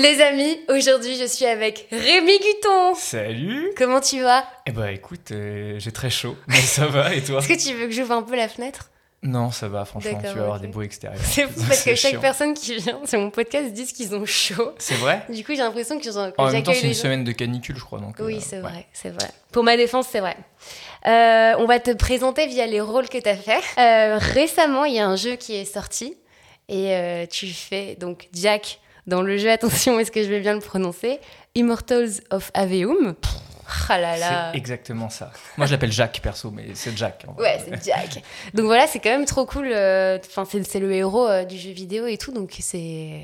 Les amis, aujourd'hui je suis avec Rémi Guton. Salut Comment tu vas? Eh bah écoute, euh, j'ai très chaud, mais ça va et toi? Est-ce que tu veux que j'ouvre un peu la fenêtre? Non, ça va, franchement, tu vas avoir des bruits extérieurs. C'est fou parce que chaque chiant. personne qui vient sur mon podcast disent qu'ils ont chaud. C'est vrai? Du coup j'ai l'impression que, que En même temps, j'accueille c'est une gens. semaine de canicule, je crois. Donc, Oui, euh, c'est ouais. vrai, c'est vrai. Pour ma défense, c'est vrai. Euh, on va te présenter via les rôles que tu as fait. Euh, récemment, il y a un jeu qui est sorti et tu fais donc Jack dans le jeu, attention, est-ce que je vais bien le prononcer? Immortals of Aveum. Ah là là. C'est exactement ça. Moi, je l'appelle Jacques, perso, mais c'est Jack. Ouais, c'est Jack. Donc voilà, c'est quand même trop cool. euh, Enfin, c'est c'est le héros euh, du jeu vidéo et tout, donc c'est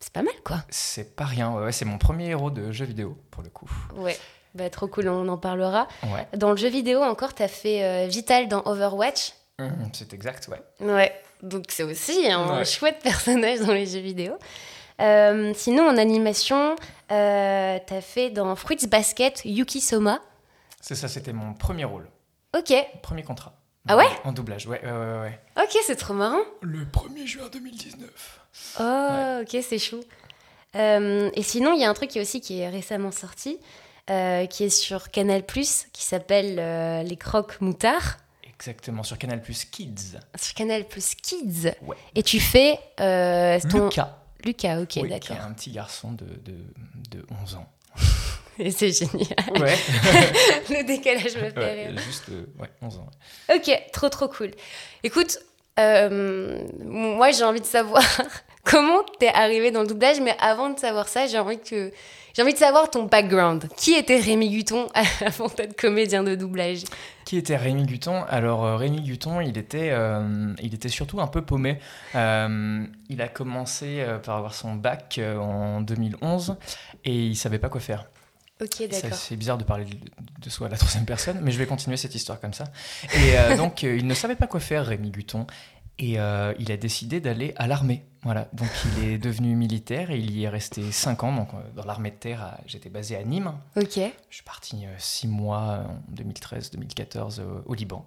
c'est pas mal quoi. C'est pas rien, ouais, c'est mon premier héros de jeu vidéo, pour le coup. Ouais. Bah, trop cool, on en parlera. Ouais, Dans le jeu vidéo encore, t'as fait euh, Vital dans Overwatch. Hum, c'est exact, ouais. Ouais, donc c'est aussi un Ouais. chouette personnage dans les jeux vidéo. Euh, sinon, en animation, euh, t'as fait dans Fruits Basket Yuki Soma. C'est ça, c'était mon premier rôle, Ok, premier contrat. Ah ouais En doublage, ouais, ouais, ouais. ouais. ok, c'est trop marrant. Le 1er juin 2019. Oh, ok, c'est chou. Euh, et sinon, il y a un truc qui, aussi qui est récemment sorti, euh, qui est sur Canal+, qui s'appelle euh, Les Crocs Moutards, Exactement, sur Canal Plus Kids. sur Canal Kids. Ouais. Et tu fais euh, ton... Lucas, Lucas, ok, oui, qui d'accord. est un petit garçon de, de, de 11 ans. Et c'est génial. Ouais, Le décalage me fait ouais rire. juste euh, ouais, 11 ans. Ok, trop trop cool. Écoute, euh, moi j'ai envie de savoir comment t'es arrivé dans le doublage, mais avant de savoir ça, j'ai envie que j'ai envie de savoir ton background. Qui était Rémi Guton avant d'être comédien de doublage? Qui était Rémi Guton? Alors euh, Rémi Guton, il était, euh, il était surtout un peu paumé. Euh, il a commencé par avoir son bac en 2011 et il savait pas quoi faire. Ok, d'accord. C'est bizarre de parler de, soi à la troisième personne, mais je vais continuer cette histoire comme ça. Et euh, donc il ne savait pas quoi faire, Rémi Guton, et euh, il a décidé d'aller à l'armée. Voilà, donc il est devenu militaire et il y est resté 5 ans. Donc euh, dans l'armée de terre, à- j'étais basé à Nîmes. Ok. Je suis parti 6 mois en 2013-2014 euh, au Liban.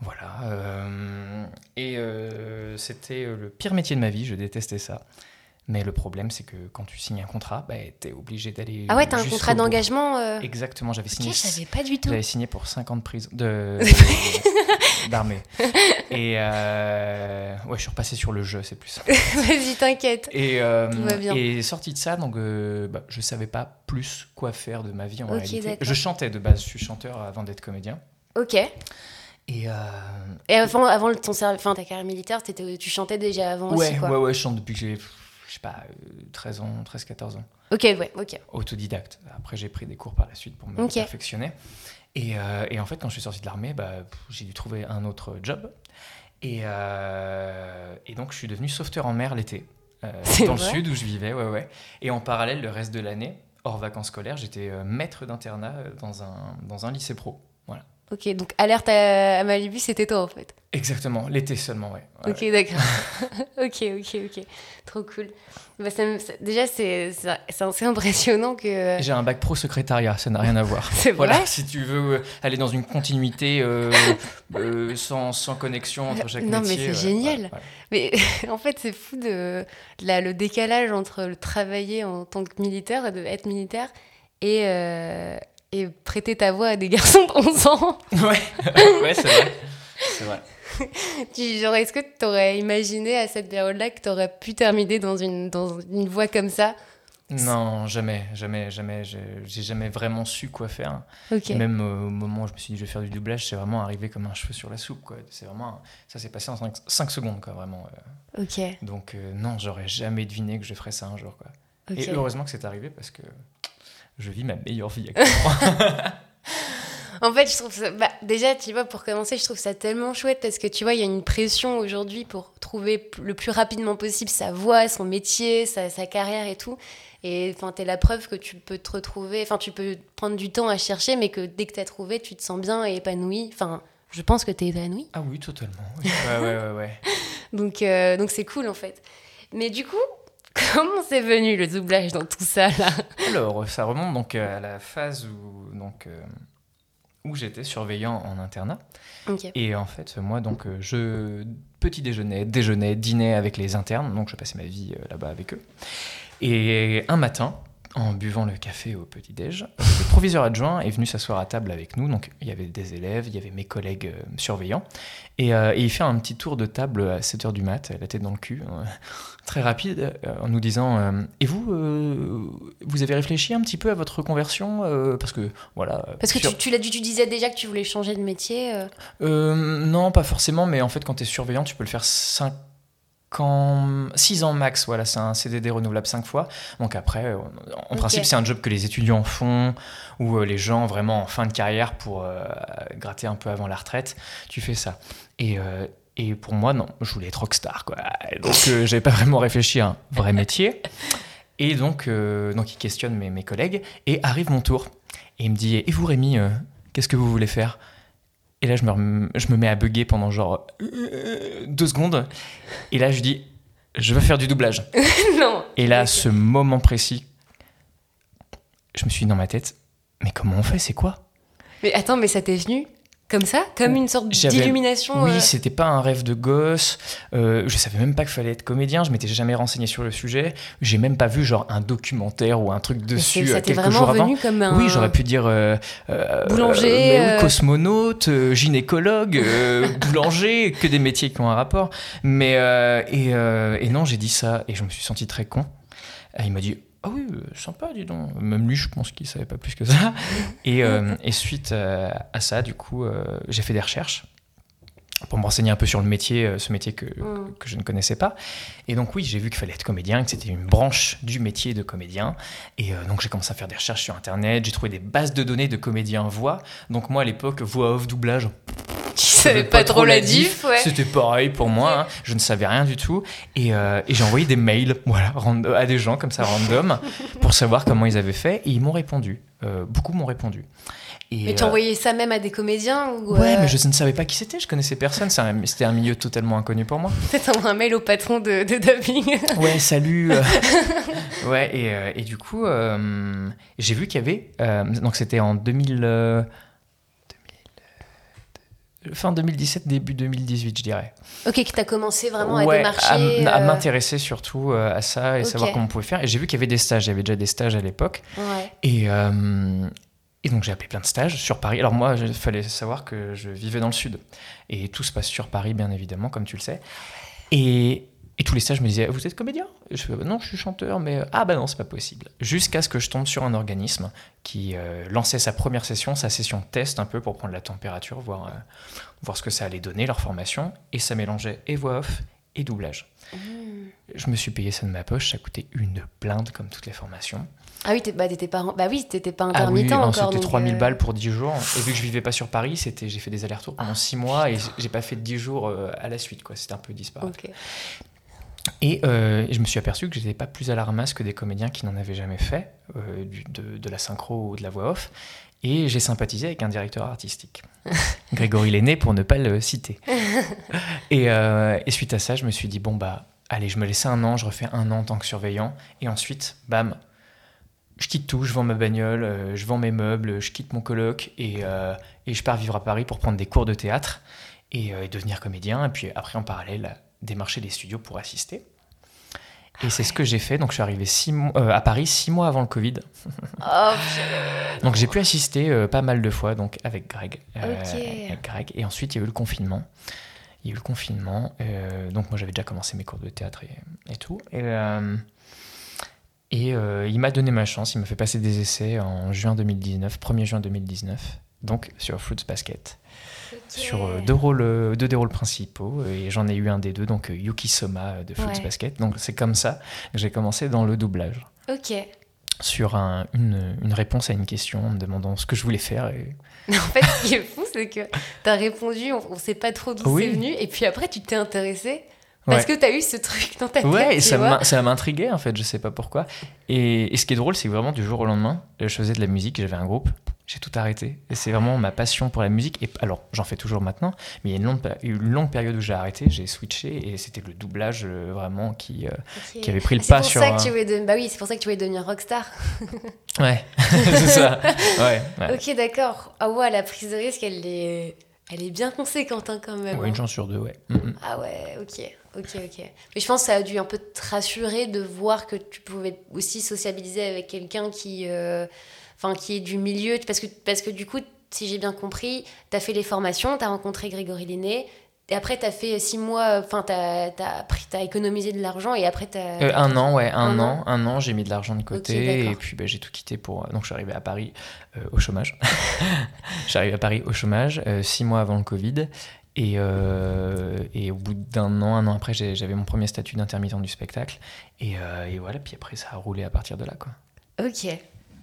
Voilà. euh, et euh, c'était euh, le pire métier de ma vie, je détestais ça. Mais le problème, c'est que quand tu signes un contrat, bah, tu es obligé d'aller. Ah ouais, t'as un contrat d'engagement. euh, Exactement, j'avais Ok, signé. je savais pas du tout. J'avais signé pour 5 ans de prison. De, d'armée. Et euh, ouais, je suis repassé sur le jeu, c'est plus simple. Vas-y, t'inquiète. Et, euh, Tout va bien. et sorti de ça, donc euh, bah, je savais pas plus quoi faire de ma vie en réalité. Je chantais de base, je suis chanteur avant d'être comédien. Ok. Et euh, Et avant, avant ton enfin, ta carrière militaire, tu chantais déjà avant ouais, aussi, quoi. ouais, ouais, je chante depuis que j'ai, je sais pas, euh, 13 ans, 13-14 ans. Ok, ouais, ok. Autodidacte. Après, j'ai pris des cours par la suite pour me perfectionner. Et, euh, et en fait, quand je suis sorti de l'armée, bah, j'ai dû trouver un autre job. Et, euh, et donc, je suis devenu sauveteur en mer l'été, euh, dans vrai le sud où je vivais, ouais, ouais. Et en parallèle, le reste de l'année, hors vacances scolaires, j'étais euh, maître d'internat euh, dans un, dans un lycée pro. Ok, donc alerte à, à Malibu, c'était toi en fait. Exactement, l'été seulement, ouais. Ouais, Ok, d'accord. ok, ok, ok. Trop cool. Bah, ça me- ça- déjà, c'est c'est- c'est assez impressionnant que. J'ai un bac pro secrétariat, ça n'a rien à voir. C'est vrai Voilà, si tu veux euh, aller dans une continuité euh, euh, sans, sans connexion entre chaque Non, mais métier. c'est ouais, génial. ouais, ouais. Mais en fait, c'est fou de, la- le décalage entre le travailler en tant que militaire, de être militaire, et, euh, et prêter ta voix à des garçons de 11 ans. Ouais, ouais c'est vrai. C'est vrai. Tu- genre, Est-ce que tu aurais imaginé à cette période-là que tu aurais pu terminer dans une, dans une voix comme ça? Non, jamais, jamais, jamais. J'ai jamais vraiment su quoi faire. Même euh, au moment où je me suis dit je vais faire du doublage, c'est vraiment arrivé comme un cheveu sur la soupe. quoi. C'est vraiment, ça s'est passé en 5 secondes, quoi, vraiment. euh. Ok. Donc euh, non, j'aurais jamais deviné que je ferais ça un jour, quoi. Et heureusement que c'est arrivé parce que je vis ma meilleure vie actuellement. En fait, je trouve ça. bah, déjà, tu vois, pour commencer, je trouve ça tellement chouette parce que tu vois, il y a une pression aujourd'hui pour trouver le plus rapidement possible sa voix, son métier, sa, sa carrière et tout. Et enfin, t'es la preuve que tu peux te retrouver. Enfin, tu peux prendre du temps à chercher, mais que dès que t'as trouvé, tu te sens bien et épanoui. Enfin, je pense que t'es épanoui. ah oui, totalement. oui. Ouais, ouais, ouais, ouais. Donc, euh, donc c'est cool en fait. Mais du coup, comment c'est venu le doublage dans tout ça là? Alors, ça remonte donc à la phase où, donc, euh, où j'étais surveillant en internat. Et en fait, moi, donc, euh, je petit déjeuner, déjeuner, dîner avec les internes. Donc, je passais ma vie euh, là-bas avec eux. Et un matin, en buvant le café au petit-déj, le proviseur adjoint est venu s'asseoir à table avec nous. Donc, il y avait des élèves, il y avait mes collègues euh, surveillants. Et, euh, et il fait un petit tour de table à 7h du mat, la tête dans le cul, euh, très rapide, euh, en nous disant Et vous, vous avez réfléchi un petit peu à votre reconversion Euh, Parce que, voilà. Parce que sur- tu, tu l'as dit, tu disais déjà que tu voulais changer de métier. non, pas forcément, mais en fait, quand tu es surveillant, tu peux le faire 5 ans, 6 ans max. Voilà, c'est un CDD renouvelable 5 fois. Donc après, en principe, c'est un job que les étudiants font ou euh, les gens vraiment en fin de carrière pour euh, gratter un peu avant la retraite. Tu fais ça. Et. euh, et pour moi, non, je voulais être rockstar, quoi. Donc, euh, j'avais pas vraiment réfléchi à un vrai métier. Et donc, donc il questionne mes, mes collègues. Et arrive mon tour. Et il me dit Et vous, Rémi, qu'est-ce que vous voulez faire? Et là, je me, rem- je me mets à bugger pendant genre euh, deux secondes. Et là, je dis, je veux faire du doublage. non. Et là, ce moment précis, je me suis dit dans ma tête, mais comment on fait? C'est quoi? Mais attends, mais ça t'est venu? Comme ça Comme une sorte d'illumination Oui, euh, c'était pas un rêve de gosse. Euh, je savais même pas qu'il fallait être comédien. Je m'étais jamais renseigné sur le sujet. J'ai même pas vu genre un documentaire ou un truc dessus euh, ça quelques vraiment jours avant. comme un. Oui, j'aurais pu dire euh, Boulanger, mais oui, cosmonaute, gynécologue, boulanger, que des métiers qui ont un rapport. Mais et, et non, j'ai dit ça et je me suis senti très con. Et il m'a dit ah oui, euh, sympa, dis donc. Même lui, je pense qu'il savait pas plus que ça. Et, euh, et suite euh, à ça, du coup, euh, j'ai fait des recherches pour me renseigner un peu sur le métier, ce métier que, Mm. que je ne connaissais pas. Et donc oui, j'ai vu qu'il fallait être comédien, que c'était une branche du métier de comédien. Et euh, donc j'ai commencé à faire des recherches sur Internet, j'ai trouvé des bases de données de comédiens voix. Donc moi à l'époque, voix off, doublage, Tu savais pas, trop la diff, ouais. c'était pareil pour moi, hein. je ne savais rien du tout. Et, euh, et j'ai envoyé des mails voilà, rand- à des gens comme ça, random, pour savoir comment ils avaient fait. Et ils m'ont répondu. Euh, beaucoup m'ont répondu. Et, Mais tu euh, envoyais ça même à des comédiens ou Ouais, euh, mais je ne savais pas qui c'était, je connaissais personne, un- c'était un milieu totalement inconnu pour moi. peut-être envoyer un mail au patron de, de dubbing. Ouais, salut. euh. ouais, et, euh, et du coup, euh, j'ai vu qu'il y avait. euh, donc, c'était en 2000, euh, 2000, Fin 2017, début 2018, je dirais. ok, que t'as commencé vraiment à démarcher. à, à euh, m'intéresser surtout euh, à ça et Ok. savoir comment on pouvait faire. Et j'ai vu qu'il y avait des stages, il y avait déjà des stages à l'époque. Ouais. Et, euh, et donc j'ai appelé plein de stages sur Paris. Alors moi, il fallait savoir que je vivais dans le sud. Et tout se passe sur Paris, bien évidemment, comme tu le sais. Et, et tous les stages me disaient, vous êtes comédien? Je fais, Bah non, je suis chanteur, mais ah bah non, c'est pas possible. Jusqu'à ce que je tombe sur un organisme qui euh, lançait sa première session, sa session test un peu pour prendre la température, voir, euh, voir ce que ça allait donner, leur formation. Et ça mélangeait et voix off et doublage. Mmh. Je me suis payé ça de ma poche, ça coûtait une blinde comme toutes les formations. Ah oui, bah, t'étais pas, bah oui, t'étais pas Ah intermittent oui, non, encore. c'était donc, 3000 euh, balles pour 10 jours. Et vu que je vivais pas sur Paris, c'était, j'ai fait des allers-retours pendant Ah. 6 mois et j'ai pas fait de 10 jours euh, à la suite. Quoi. C'était un peu disparate. Ok. Et euh, je me suis aperçu que j'étais pas plus à la ramasse que des comédiens qui n'en avaient jamais fait, euh, du- de, de la synchro ou de la voix off. Et j'ai sympathisé avec un directeur artistique, Grégory Lenné, pour ne pas le citer. Et, euh, et suite à ça, je me suis dit, bon, bah, allez, je me laisse un an, je refais un an en tant que surveillant. Et ensuite, bam, je quitte tout, je vends ma bagnole, je vends mes meubles, je quitte mon coloc et, et je pars vivre à Paris pour prendre des cours de théâtre et, et devenir comédien. Et puis après, en parallèle, démarcher des studios pour assister. Et c'est ce que j'ai fait. Donc, je suis arrivé six mois, euh, à Paris six mois avant le Covid. Oh, Donc, j'ai pu assister euh, pas mal de fois donc, avec Greg. Euh, avec Greg. Et ensuite, il y a eu le confinement. Il y a eu le confinement. donc, moi, j'avais déjà commencé mes cours de théâtre et, et tout. Et, et il m'a donné ma chance. Il m'a fait passer des essais en juin 2019, 1er juin 2019. Donc, sur Fruits Basket. Sur euh, deux, rôles, euh, deux des rôles principaux. Et j'en ai eu un des deux, donc euh, Yuki Soma de Fruits Ouais. Basket. Donc, c'est comme ça que j'ai commencé dans le doublage Ok. sur un- une, une réponse à une question en me demandant ce que je voulais faire. Et... En fait, ce qui est fou, c'est que t'as répondu, on, on sait pas trop d'où Oui. c'est venu, et puis après, tu t'es intéressé parce Ouais. que t'as eu ce truc dans ta tête. Ouais, et tu ça m'intriguait en fait, je sais pas pourquoi. Et, et ce qui est drôle, c'est que vraiment du jour au lendemain, je faisais de la musique, j'avais un groupe, j'ai tout arrêté. Et c'est vraiment ma passion pour la musique. Et alors, j'en fais toujours maintenant, mais il y a une longue, une longue période où j'ai arrêté, j'ai switché, et c'était le doublage euh, vraiment qui, euh, qui avait pris le Ah, pas c'est sur. pour ça que tu voulais devenir... Bah oui, c'est pour ça que tu voulais devenir rockstar. Ouais, c'est ça. Ouais, ouais. Ok, d'accord. Ah ouais, la prise de risque, elle est... Elle est bien conséquente hein, quand même. Ouais, une hein. chance sur deux, ouais. Mm, mm. Ah ouais, ok, ok, ok. Mais je pense que ça a dû un peu te rassurer de voir que tu pouvais aussi sociabiliser avec quelqu'un qui, euh, enfin, qui est du milieu. Parce que, parce que du coup, si j'ai bien compris, tu as fait les formations, tu as rencontré Grégory Lenné. Et après, tu as fait six mois, enfin, tu as, as, économisé de l'argent et après, tu as. Euh, un an, ouais, un, Un an, un an, j'ai mis de l'argent de côté et puis bah, j'ai tout quitté pour. Donc je suis arrivé à Paris euh, au chômage. je suis arrivé à Paris au chômage euh, six mois avant le Covid et, euh, et au bout d'un an, un an après, j'avais mon premier statut d'intermittent du spectacle et, euh, et voilà. Puis après, ça a roulé à partir de là, quoi. Ok.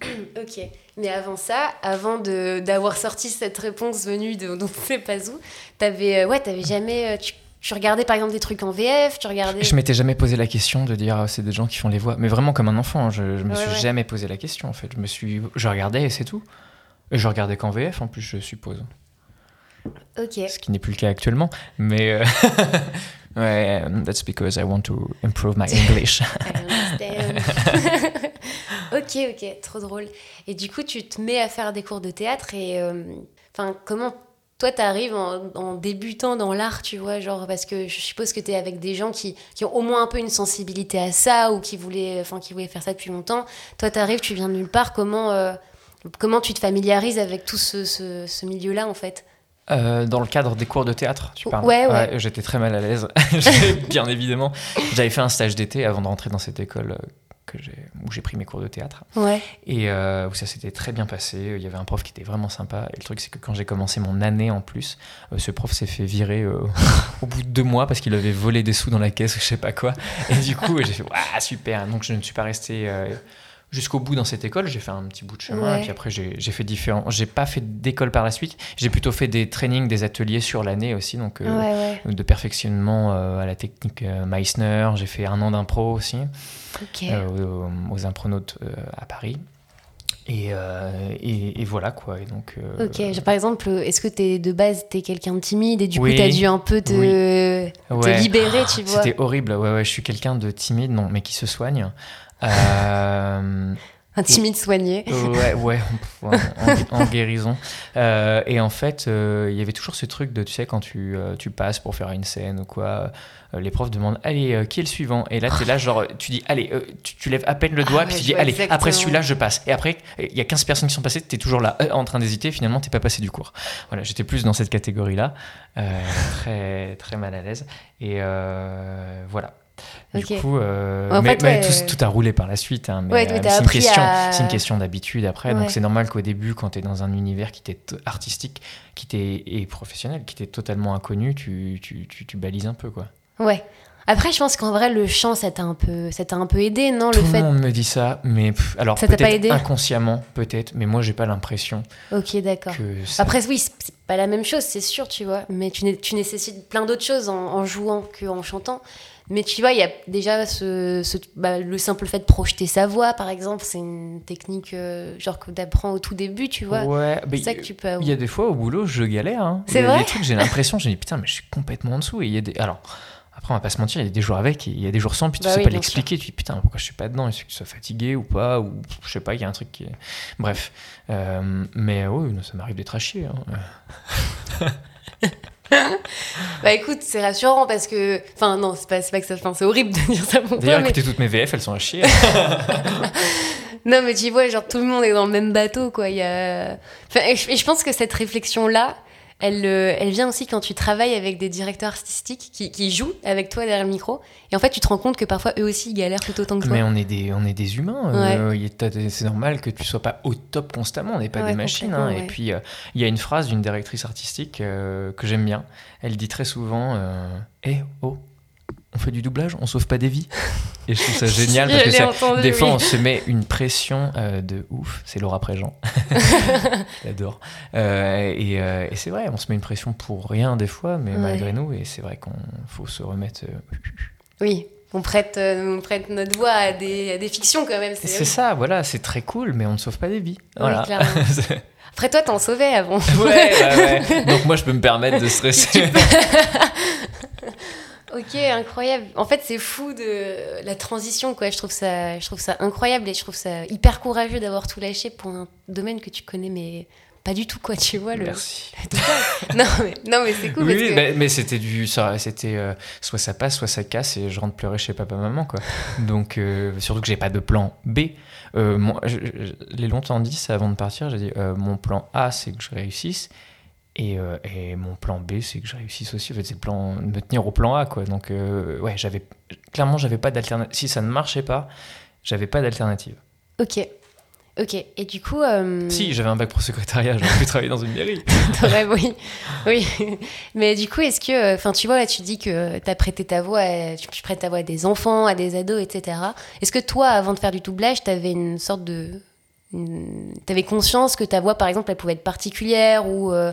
ok. Mais avant ça, avant de- d'avoir sorti cette réponse venue de on ne sait pas où, t'avais euh, ouais, t'avais jamais. euh, Tu, tu regardais par exemple des trucs en VF, tu regardais. Je m'étais jamais posé la question de dire ah, c'est des gens qui font les voix, mais vraiment comme un enfant. hein, Je, je me Ouais, suis ouais. jamais posé la question en fait. Je me suis, je regardais et c'est tout. Et je regardais qu'en VF en plus, je suppose. Ok. ce qui n'est plus le cas actuellement. Mais euh, ouais, that's because I want to improve my English. I understand. ok, ok, trop drôle. Et du coup, tu te mets à faire des cours de théâtre et. euh, Enfin, comment. Toi, t'arrives en, en débutant dans l'art, tu vois, genre, parce que je suppose que t'es avec des gens qui, qui ont au moins un peu une sensibilité à ça ou qui voulaient, enfin, qui voulaient faire ça depuis longtemps. Toi, t'arrives, tu viens de nulle part, comment, euh, comment tu te familiarises avec tout ce, ce, ce milieu-là, en fait? Euh, dans le cadre des cours de théâtre, tu parles Ouais, ouais. J'étais très mal à l'aise, bien évidemment. J'avais fait un stage d'été avant de rentrer dans cette école que où j'ai pris mes cours de théâtre. Ouais. Et euh, où ça s'était très bien passé. Il y avait un prof qui était vraiment sympa. Et le truc, c'est que quand j'ai commencé mon année en plus, euh, ce prof s'est fait virer euh, au bout de deux mois parce qu'il avait volé des sous dans la caisse ou je sais pas quoi. Et du coup, j'ai fait, waouh, super. Donc je ne suis pas resté. Jusqu'au bout dans cette école, j'ai fait un petit bout de chemin Ouais. et puis après j'ai fait différents. J'ai pas fait d'école par la suite, j'ai plutôt fait des trainings, des ateliers sur l'année aussi, donc euh, ouais, de perfectionnement euh, à la technique euh, Meissner. J'ai fait un an d'impro aussi Ok. euh, aux, aux impronautes à Paris. Et, et, et voilà quoi. Et donc, Ok, genre, par exemple, est-ce que t'es de base t'es quelqu'un de timide et du Oui. coup t'as dû un peu te, te ouais. libérer, tu vois? C'était horrible. Ouais, ouais, je suis quelqu'un de timide, non, mais qui se soigne. Euh, Un timide soigné. ouais, ouais, en, en- en guérison. Euh, et en fait, euh, il y avait toujours ce truc de, tu sais, quand tu, euh, tu passes pour faire une scène ou quoi, les profs demandent, allez, qui est le suivant? Et là, tu es là, genre, tu dis, allez, tu, tu lèves à peine le Ah doigt, puis tu dis, allez, exactement. après celui-là, je passe. Et après, il y a 15 personnes qui sont passées, tu es toujours là, en train d'hésiter, finalement, t'es pas passé du cours. Voilà, j'étais plus dans cette catégorie-là, très, très mal à l'aise. Et euh, Du coup, euh, En mais, fait, mais ouais, tout, tout a roulé par la suite. hein, mais Ouais, mais euh, c'est une question, à- c'est une question d'habitude après. Donc c'est normal qu'au début, quand tu es dans un univers qui t'est artistique, qui t'est et professionnel, qui t'est totalement inconnu, tu, tu, tu, tu balises un peu quoi. Ouais. Après, je pense qu'en vrai, le chant, ça t'a un peu, ça t'a un peu aidé, non Tout Le monde me dit ça, mais pff, alors Ça t'a pas peut-être aidé inconsciemment, peut-être, mais moi j'ai pas l'impression Ok, d'accord. que ça. Après, oui, c'est c'est pas la même chose, c'est sûr, tu vois. Mais tu, né- tu nécessites plein d'autres choses en, en jouant qu'en chantant. Mais tu vois, il y a déjà ce, ce- bah, le simple fait de projeter sa voix, par exemple, c'est une technique euh, genre que t'apprends au tout début, tu vois. ouais, c'est ça que tu peux. Il y a des fois au boulot, je galère. Hein. C'est Il y a vrai des trucs, j'ai l'impression, je me dis putain, mais je suis complètement en dessous. Et il y a des... Alors, après, on va pas se mentir, il y a des jours avec, et il y a des jours sans, puis tu Bah sais oui, pas l'expliquer. Tu dis putain, pourquoi je suis pas dedans? Est-ce que tu sois fatigué ou pas Ou je sais pas, il y a un truc qui est. Bref. Euh, mais oui, ça m'arrive d'être à chier. hein. Bah écoute, c'est rassurant parce que. Enfin, non, c'est pas, c'est pas que ça. Enfin, c'est horrible de dire ça pour. D'ailleurs, Mais... écoutez toutes mes VF, elles sont à chier. Non, mais tu vois, genre tout le monde est dans le même bateau, quoi. Il y a... enfin, et, je, et je pense que cette réflexion-là, elle, euh, elle vient aussi quand tu travailles avec des directeurs artistiques qui, qui jouent avec toi derrière le micro. Et en fait, tu te rends compte que parfois eux aussi ils galèrent tout autant que toi. mais on est des, on est des humains. euh, c'est normal que tu sois pas au top constamment. On n'est pas Ouais, des machines. hein. Et puis, euh, il y a une phrase d'une directrice artistique euh, que j'aime bien. Elle dit très souvent Eh, oh, on fait du doublage, on sauve pas des vies. Et je trouve ça génial parce que ça- entendu, des fois, on se met une pression euh, de ouf. C'est Laura Préjean. J'adore. Euh, et euh, et c'est vrai, on se met une pression pour rien des fois, mais Ouais. malgré nous. Et c'est vrai qu'on faut se remettre. Oui, on prête, on prête notre voix à des, à des fictions quand même. C'est ça, voilà, c'est très cool, mais on ne sauve pas des vies. Voilà. Après, toi, t'en sauvais avant. ouais, ouais, ouais. Donc moi, je peux me permettre de stresser. Ok, incroyable. En fait, c'est fou de la transition, quoi. Je trouve ça, je trouve ça incroyable et je trouve ça hyper courageux d'avoir tout lâché pour un domaine que tu connais mais pas du tout, quoi, tu vois. Le... Merci. non, mais, non, mais c'est cool. Oui, parce oui, que... mais, mais c'était du, c'était euh, soit ça passe, soit ça casse, et je rentre pleurer chez papa maman, quoi. Donc euh, surtout que j'ai pas de plan B. Euh, mon- je, je- l'ai longtemps dit, ça avant de partir, j'ai dit euh, mon plan A, c'est que je réussisse. Et, euh, et mon plan B, c'est que je réussisse aussi. En fait, c'est plan, de me tenir au plan A, quoi. Donc, euh, ouais, j'avais, clairement, j'avais pas d'alternative. Si ça ne marchait pas, j'avais pas d'alternative. Ok. Ok. Et du coup. euh, Si, j'avais un bac pro secrétariat, j'aurais pu travailler dans une mairie. Oui. oui. Mais du coup, est-ce que. Enfin, tu vois, là, tu dis que tu as prêté ta voix, à, tu prêtes ta voix à des enfants, à des ados, etc. Est-ce que toi, avant de faire du doublage, tu avais une sorte de. Tu avais conscience que ta voix, par exemple, elle pouvait être particulière ou, euh,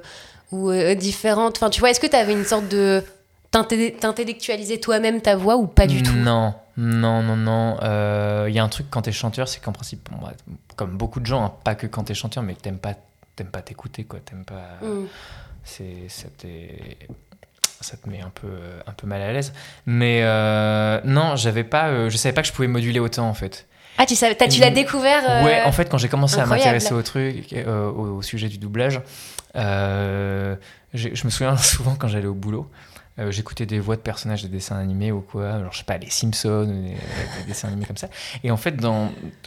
ou euh, différente Enfin, tu vois, est-ce que tu avais une sorte de. T'intellectualiser toi-même ta voix ou pas du tout? Non, non, non, non. Euh, Il y a un truc quand t'es chanteur, c'est qu'en principe, bon, bah, comme beaucoup de gens, hein, pas que quand t'es chanteur, mais que t'aimes pas, t'aimes pas t'écouter, quoi. T'aimes pas. Mm. C'est, ça, te met un peu, un peu mal à l'aise. Mais euh, non, j'avais pas, euh, je savais pas que je pouvais moduler autant en fait. Ah, tu, savais, t'as- tu l'as découvert euh, Ouais, en fait, quand j'ai commencé à m'intéresser au truc, euh, au, au sujet du doublage, euh, je me souviens souvent quand j'allais au boulot, euh, j'écoutais des voix de personnages de dessins animés ou quoi, alors je sais pas, les Simpsons, des, des dessins animés comme ça. Et en fait,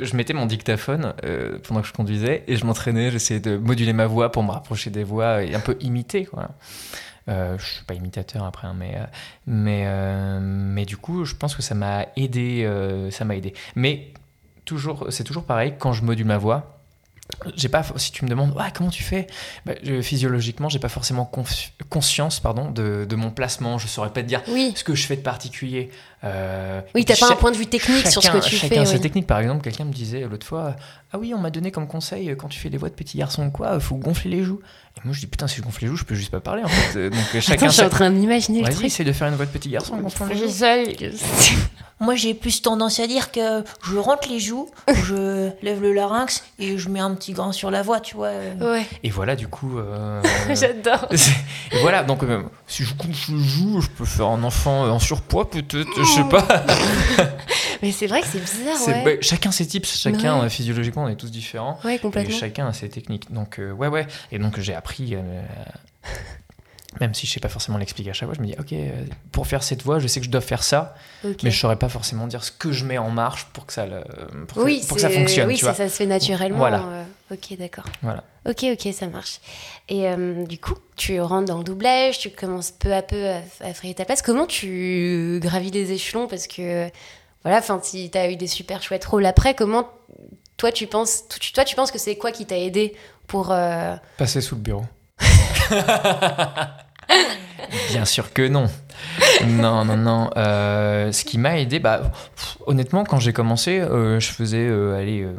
je mettais mon dictaphone euh, pendant que je conduisais et je m'entraînais, j'essayais de moduler ma voix pour me rapprocher des voix et un peu imiter, quoi. Euh, je suis pas imitateur après, hein, mais, mais, mais du coup, je pense que ça m'a aidé, ça m'a aidé. Mais toujours, c'est toujours pareil, quand je module ma voix, j'ai pas, si tu me demandes, ouais, comment tu fais? Bah, je- Physiologiquement, j'ai pas forcément conscience pardon, de, de mon placement. Je saurais pas te dire Oui, ce que je fais de particulier. Euh, oui t'as puis pas un point de vue technique sur ce que chacun- tu chacun fais. ses oui. techniques. Par exemple, quelqu'un me disait l'autre fois Ah oui, on m'a donné comme conseil euh, quand tu fais des voix de petits garçons ou quoi, faut gonfler les joues. Et moi, je dis Putain, si je gonfle les joues, je peux juste pas parler en fait. Euh, Donc euh, chacun. Attends, je suis en train d'imaginer le Vas-y, truc. essaye de faire une voix de petit garçon en les joues. Moi, j'ai plus tendance à dire que je rentre les joues, je lève le larynx et je mets un petit grain sur la voix, tu vois. Ouais, Et voilà, du coup. euh, j'adore. Et voilà, donc euh, si je couche le joue, je peux faire un enfant euh, en surpoids peut-être, je sais pas. Mais c'est vrai que c'est bizarre, ouais. bah, chacun ses tips, chacun Ouais. physiologiquement on est tous différents. Ouais, Et complètement. chacun a ses techniques. Donc euh, ouais ouais. Et donc j'ai appris, euh, même si je sais pas forcément l'expliquer à chaque fois, je me dis ok, euh, pour faire cette voix, je sais que je dois faire ça, mais je saurais pas forcément dire ce que je mets en marche pour que ça, le- pour que, oui, pour que ça fonctionne. Oui, tu vois. ça se fait naturellement. Voilà. Ok, d'accord. Voilà. Ok, ok, ça marche. Et euh, du coup, tu rentres dans le doublage, tu commences peu à peu à, à frayer ta place. Comment tu gravis les échelons? Parce que, voilà, enfin, si tu as eu des super chouettes rôles après, comment toi tu penses, tu- toi, tu penses que c'est quoi qui t'a aidé pour. euh, Passer sous le bureau. Bien sûr que non. Non, non, non. Euh, ce qui m'a aidé, bah, pff, honnêtement, quand j'ai commencé, euh, je faisais, euh, allez, euh,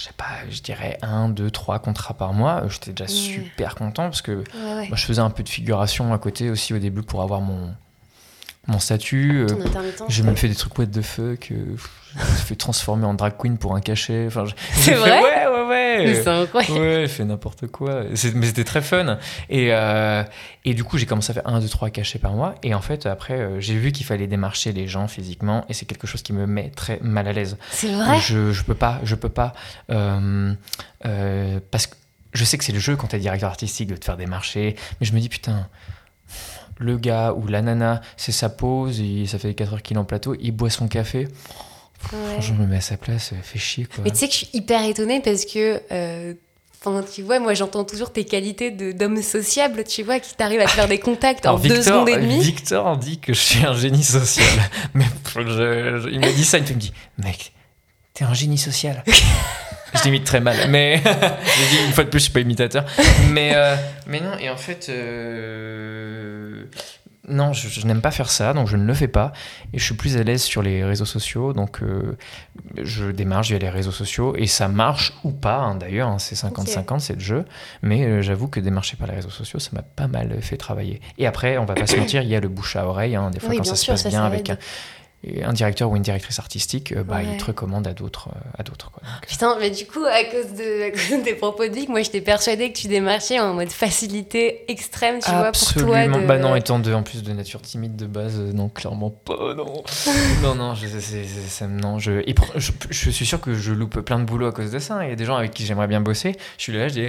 je sais pas, je dirais un, deux, trois contrats par mois. J'étais déjà super content parce que Ouais, ouais. moi, je faisais un peu de figuration à côté aussi au début pour avoir mon, mon statut. euh, j'ai même fait des trucs what the fuck. euh, je me suis fait transformer en drag queen pour un cachet. Enfin, C'est fait, vrai Ouais, ouais, ouais. C'est incroyable. Ouais, fait n'importe quoi. Mais c'était très fun. Et, euh, et du coup, j'ai commencé à faire 1, 2, 3 cachets par mois. Et en fait, après, euh, j'ai vu qu'il fallait démarcher les gens physiquement. Et c'est quelque chose qui me met très mal à l'aise. C'est vrai Je, je peux pas, je peux pas. parce que je sais que c'est le jeu quand t'es directeur artistique de te faire démarcher. Mais je me dis, putain, le gars ou la nana, c'est sa pause. Ça fait 4 heures qu'il est en plateau. Il boit son café. Ouais. Franchement, je me mets à sa place. Fait chier, quoi. Mais tu sais que je suis hyper étonnée parce que. euh, tu vois, moi j'entends toujours tes qualités d'homme sociable, tu vois, qui t'arrive à te faire des contacts en deux secondes et demie. Victor dit que je suis un génie social. Mais je- je- il m'a dit ça, il me dit Mec, t'es un génie social. je l'imite très mal, mais dit une fois de plus, je suis pas imitateur. Mais, euh, mais non, et en fait, euh, non, je, je n'aime pas faire ça, donc je ne le fais pas. Et je suis plus à l'aise sur les réseaux sociaux, donc euh, je démarche via les réseaux sociaux, et ça marche ou pas, hein, d'ailleurs, hein, c'est 50-50, c'est le jeu. Mais j'avoue que démarcher par les réseaux sociaux, ça m'a pas mal fait travailler. Et après, on va pas se mentir, il y a le bouche à oreille, hein, des fois Oui, quand ça se passe ça, bien avec un, et un directeur ou une directrice artistique, euh, bah, Ouais. il te recommande à d'autres. euh, à d'autres quoi. Donc, Putain, mais du coup, à cause de, à cause de tes propos de Vic, moi j'étais persuadée que tu démarchais en mode facilité extrême, tu vois, pour toi. Absolument. De... Bah non, étant de, en plus de nature timide de base, euh, non, clairement pas, non. non, non, je, c'est- c'est- ça me- non, je, je suis sûr que je loupe plein de boulot à cause de ça. Il y a des gens avec qui j'aimerais bien bosser. Je suis là, je dis,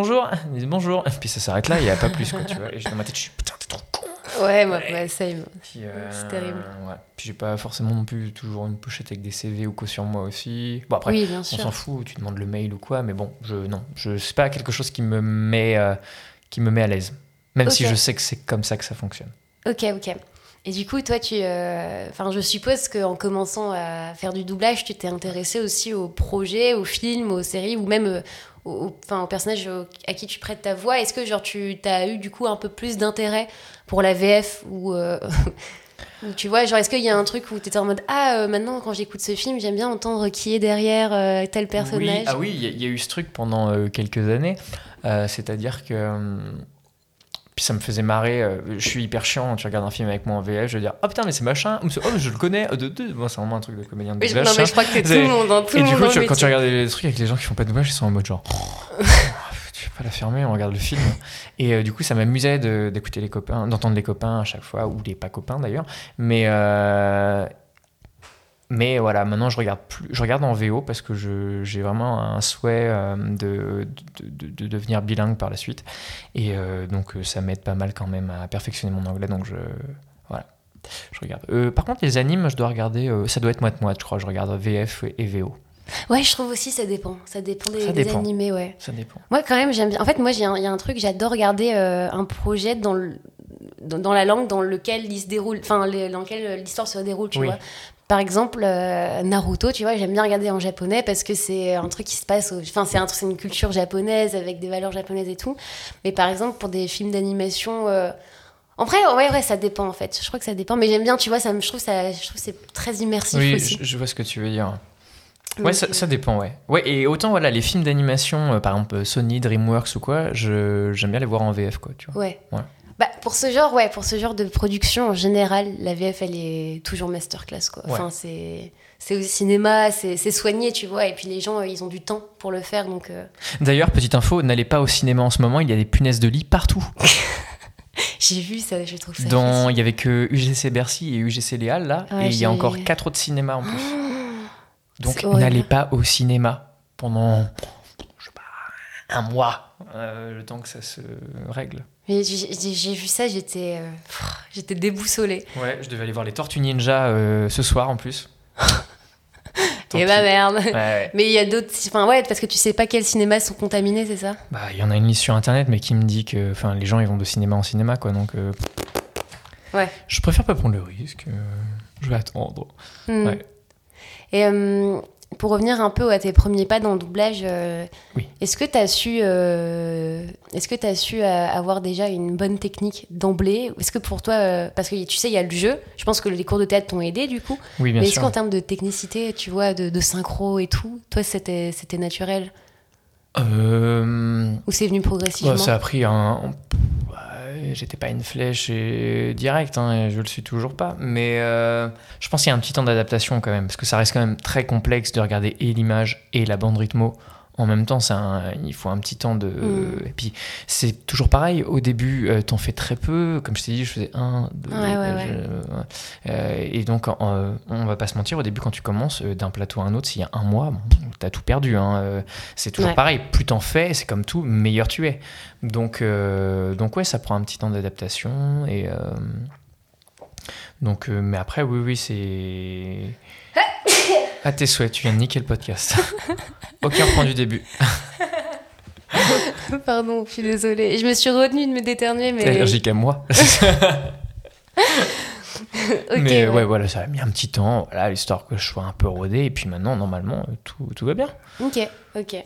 bonjour, ils disent bonjour, et puis ça s'arrête là, il n'y a pas plus, quoi, tu vois. Et dans ma tête, je suis putain, t'es trop con. Ouais, moi, ouais, same. Puis, euh, C'est terrible. Ouais. Puis j'ai pas forcément non plus toujours une pochette avec des CV ou quoi sur moi aussi. Bon, après, Oui, on s'en fout, tu demandes le mail ou quoi, mais bon, je, non, je, c'est pas quelque chose qui me met, euh, qui me met à l'aise. Même si je sais que c'est comme ça que ça fonctionne. Ok, ok. Et du coup, toi, tu, euh, je suppose qu'en commençant à faire du doublage, tu t'es intéressé aussi aux projets, aux films, aux séries, ou même euh, enfin, personnages au- à qui tu prêtes ta voix. Est-ce que genre tu as eu du coup un peu plus d'intérêt pour la VF ou, euh, ou tu vois, genre est-ce qu'il y a un truc où tu étais en mode ah euh, maintenant quand j'écoute ce film, j'aime bien entendre qui est derrière euh, tel personnage? Oui, ah oui, il y, a- il y a eu ce truc pendant quelques années. C'est-à-dire que. Puis ça me faisait marrer. euh, je suis hyper chiant. Tu regardes un film avec moi en VF, je vais dire Oh putain, mais c'est machin. Oh, je le connais. Oh, de, de. Bon, c'est vraiment un truc de comédien de Oui, non mais je crois que t'es tout le monde, hein, tout Et le du coup, tu- quand tu regardes les trucs avec les gens qui font pas de doublage, ils sont en mode genre. tu vas pas la fermer, on regarde le film. Et euh, du coup, ça m'amusait d'écouter les copains, d'entendre les copains à chaque fois, ou les pas copains d'ailleurs. Mais, euh, mais voilà, maintenant je regarde plus, je regarde en VO parce que je- j'ai vraiment un souhait euh, de, de, de- de devenir bilingue par la suite. Et euh, donc euh, ça m'aide pas mal quand même à perfectionner mon anglais. Donc je, voilà, je regarde. Euh, par contre, les animes, je dois regarder, euh, ça doit être moite-moite, je crois. Je regarde VF et VO. Ouais, je trouve aussi ça dépend. Ça dépend des, Ça des dépend. animés, ouais. Ça dépend. Moi, quand même, j'aime bien. En fait, moi, il y a un truc, j'adore regarder euh, un projet dans, le- dans, dans la langue dans lequel il se déroule, enfin, dans lequel l'histoire se déroule, tu Oui. vois. Par exemple, euh, Naruto, tu vois, j'aime bien regarder en japonais parce que c'est un truc qui se passe, enfin, c'est un une culture japonaise avec des valeurs japonaises et tout. Mais par exemple, pour des films d'animation. euh, En vrai, ouais, ouais, ça dépend en fait. Je crois que ça dépend, mais j'aime bien, tu vois, ça, me- je trouve ça, je trouve que c'est très immersif Oui, aussi. je, je vois ce que tu veux dire. Ouais, ça, euh, ça dépend, ouais. Ouais, et autant, voilà, les films d'animation, euh, par exemple Sony, DreamWorks ou quoi, j'aime bien les voir en VF, quoi, tu vois. Ouais. Ouais. Bah, pour ce genre, ouais, pour ce genre de production, en général, la VF, elle est toujours masterclass, quoi. Ouais. Enfin, c'est, c'est au cinéma, c'est, soigné, tu vois, et puis les gens, euh, ils ont du temps pour le faire, donc... euh, D'ailleurs, petite info, n'allez pas au cinéma en ce moment, il y a des punaises de lit partout. J'ai vu ça, je trouve ça Dans, il y avait que UGC Bercy et UGC Léal, là, Ouais, et il y a encore quatre autres cinémas en plus. Donc, n'allez pas au cinéma pendant, un mois, euh, le temps que ça se règle. Mais j'ai, vu ça, j'étais, euh, j'étais déboussolée. Ouais, je devais aller voir les Tortues Ninja euh, ce soir en plus. Et pis. bah merde Ouais, ouais. Mais il y a d'autres... Enfin, ouais, parce que tu sais pas quels cinémas sont contaminés, c'est ça? Bah, il y en a une liste sur internet, mais qui me dit que, enfin, les gens ils vont de cinéma en cinéma, quoi. Donc, euh, Ouais. Je préfère pas prendre le risque. euh, je vais attendre. Hmm. Ouais. Et euh, pour revenir un peu à tes premiers pas dans le doublage, euh, Oui. est-ce que tu as su, euh, est-ce que as su euh, avoir déjà une bonne technique d'emblée? Est-ce que pour toi, euh, parce que tu sais, il y a le jeu, je pense que les cours de théâtre t'ont aidé du coup, Oui, bien mais est-ce qu'en termes de technicité, tu vois, de, de synchro et tout, toi c'était naturel? Ou c'est venu progressivement? bah, ça a pris un. J'étais pas une flèche et direct, hein, je le suis toujours pas. Mais euh, je pense qu'il y a un petit temps d'adaptation quand même, parce que ça reste quand même très complexe de regarder et l'image et la bande rythmo en même temps. il faut un petit temps de. Mm. Et puis c'est toujours pareil. Au début, euh, t'en fais très peu. Comme je t'ai dit, je faisais un, deux. Ouais, ouais, ouais. je- ouais. Euh, et donc, en- on va pas se mentir, au début, quand tu commences euh, d'un plateau à un autre, s'il y a un mois, bon, t'as tout perdu. hein. Euh, C'est toujours pareil. Plus t'en fais, c'est comme tout, meilleur tu es. Donc, euh, donc ouais, ça prend un petit temps d'adaptation. Et euh, donc, euh, mais après, oui, oui, c'est. À tes souhaits, tu viens de niquer le podcast. on reprend du début. Pardon, je suis désolée. Je me suis retenue de me déternuer, mais. T'es allergique à moi. Mais ouais. ouais. voilà, ça a mis un petit temps, voilà, histoire que je sois un peu rodé. Et puis maintenant, normalement, tout, tout va bien. Ok, ok.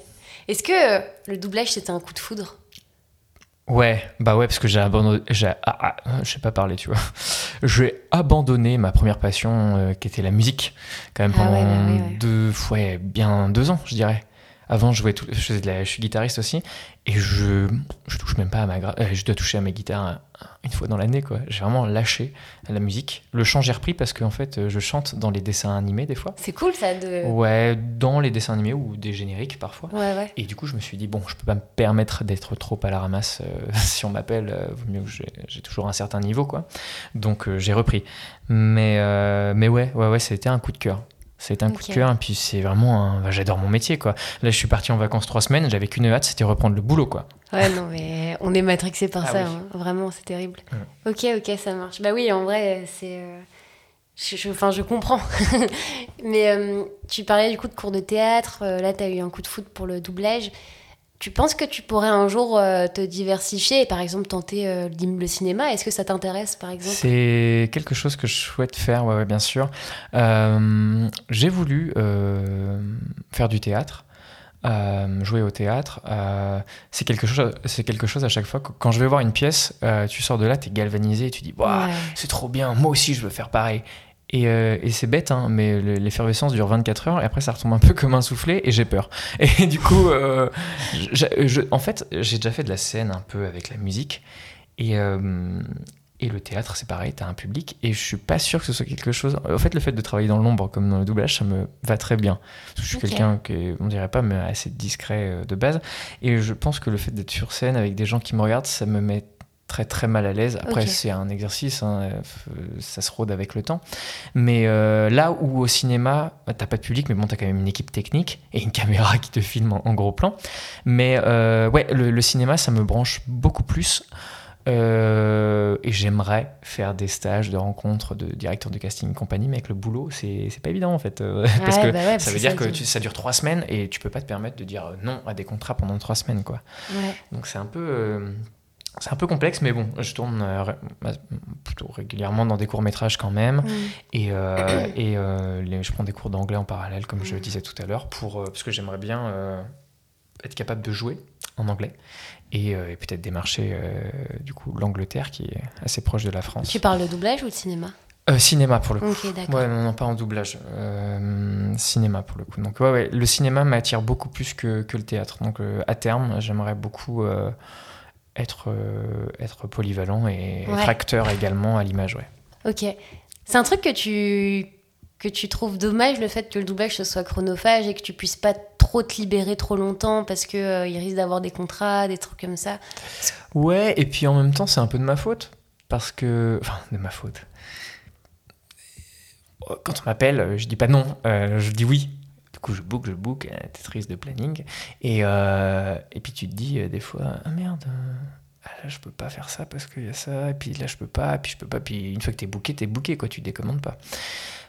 Est-ce que euh, le doublage c'était un coup de foudre? Ouais, bah ouais, parce que j'ai abandonné. J'ai, ah, ah, je sais pas parler, tu vois. J'ai abandonné ma première passion, euh, qui était la musique, quand même Ah pendant ouais, bah ouais. deux, ouais, bien deux ans, je dirais. Avant, je jouais tout, je, faisais de la- je suis guitariste aussi, et je, je touche même pas à ma, gra- euh, je dois toucher à mes guitares une fois dans l'année, quoi. J'ai vraiment lâché la musique. Le chant, j'ai repris parce qu'en fait, je chante dans les dessins animés des fois. C'est cool ça de. Ouais, dans les dessins animés ou des génériques parfois. Ouais, ouais. Et du coup, je me suis dit, bon, je peux pas me permettre d'être trop à la ramasse. euh, si on m'appelle, euh, vaut mieux que j'ai, toujours un certain niveau, quoi. Donc, euh, j'ai repris. Mais, mais ouais, ouais, ouais, c'était un coup de cœur. Été un coup de cœur, et puis c'est vraiment un... bah, j'adore mon métier, quoi. Là, je suis parti en vacances trois semaines, j'avais qu'une hâte, c'était reprendre le boulot, quoi. Ouais, non, mais on est matrixé par Ah ça, oui. hein. vraiment, c'est terrible. Ok, ok, ça marche. Bah oui, en vrai, c'est. euh, je- je- Enfin, je, comprends. mais euh, tu parlais du coup de cours de théâtre, euh, là, tu as eu un coup de foot pour le doublage. Tu penses que tu pourrais un jour euh, te diversifier et par exemple tenter euh, le cinéma? Est-ce que ça t'intéresse par exemple? C'est quelque chose que je souhaite faire, ouais, ouais, bien sûr. Euh, j'ai voulu faire du théâtre, jouer au théâtre. C'est quelque chose, c'est quelque chose à chaque fois. que- Quand je vais voir une pièce, tu sors de là, t'es galvanisé, et tu dis, Ouais. c'est trop bien, moi aussi je veux faire pareil. Et, euh, et c'est bête, hein, mais le- l'effervescence dure 24 heures et après ça retombe un peu comme un soufflet et j'ai peur. Et du coup, euh, je- je- en fait, j'ai déjà fait de la scène un peu avec la musique et, euh, et le théâtre, c'est pareil, t'as un public et je suis pas sûr que ce soit quelque chose. En fait, le fait de travailler dans l'ombre comme dans le doublage, ça me va très bien. Parce que je suis quelqu'un qui, est, on dirait pas, mais assez discret de base. Et je pense que le fait d'être sur scène avec des gens qui me regardent, ça me met très très mal à l'aise. Après, c'est un exercice, hein, euh, ça se rôde avec le temps. Mais euh, là où au cinéma, bah, t'as pas de public, mais bon, t'as quand même une équipe technique et une caméra qui te filme en, en gros plan. Mais euh, ouais, le, le cinéma, ça me branche beaucoup plus. Euh, et j'aimerais faire des stages de rencontres de directeur de casting et compagnie, mais avec le boulot, c'est c'est pas évident en fait. euh, parce Ouais, que bah ouais, ça veut dire ça que tu- ça dure trois semaines et tu peux pas te permettre de dire non à des contrats pendant trois semaines, quoi. Ouais. Donc c'est un peu. euh, c'est un peu complexe, mais bon, je tourne euh, bah, plutôt régulièrement dans des courts-métrages quand même. Mm. Et, euh, et euh, les- je prends des cours d'anglais en parallèle, comme je Mm. le disais tout à l'heure, pour, parce que j'aimerais bien être capable de jouer en anglais et, et peut-être démarcher du coup l'Angleterre qui est assez proche de la France. Tu parles de doublage ou de cinéma? Euh, cinéma pour le coup. Ok, d'accord. Ouais, non, non, pas en doublage. Euh, cinéma pour le coup. Donc, ouais, ouais, le cinéma m'attire beaucoup plus que, que le théâtre. Donc, euh, à terme, j'aimerais beaucoup être, euh, être polyvalent et Ouais. être acteur également à l'image, ouais. Ok. C'est un truc que tu que tu trouves dommage le fait que le doublage ce soit chronophage et que tu puisses pas trop te libérer trop longtemps parce que euh, il risque d'avoir des contrats, des trucs comme ça. Ouais, et puis en même temps, c'est un peu de ma faute. Parce que. Enfin, de ma faute. Quand on m'appelle, je dis pas non, euh, je dis oui. Du coup, je book, je book, euh, Tetris de planning. Et, euh, et puis tu te dis euh, des fois, ah merde, ah là je peux pas faire ça parce qu'il y a ça, et puis là je peux pas, et puis je peux pas. Puis une fois que t'es booké, t'es booké, quoi, tu décommandes pas.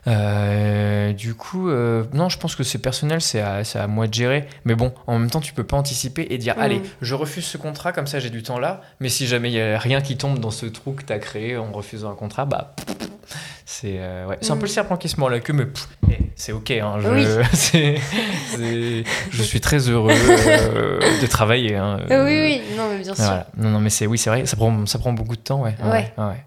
Euh, du coup, euh, non, je pense que c'est personnel, c'est à, à moi de gérer. Mais bon, en même temps, tu peux pas anticiper et dire, Mm. allez, je refuse ce contrat, comme ça j'ai du temps là. Mais si jamais il y a rien qui tombe dans ce trou que t'as créé en refusant un contrat, bah. C'est euh, ouais. un peu Mm. le serpent qui se mord la queue, mais eh, c'est ok. Hein, je, Oui. suis très heureux euh, de travailler. hein, Euh, oui, oui, non, mais bien sûr. voilà. Non, non, mais c'est oui, c'est vrai, ça prend, ça prend beaucoup de temps, ouais. Ouais. ouais, ouais.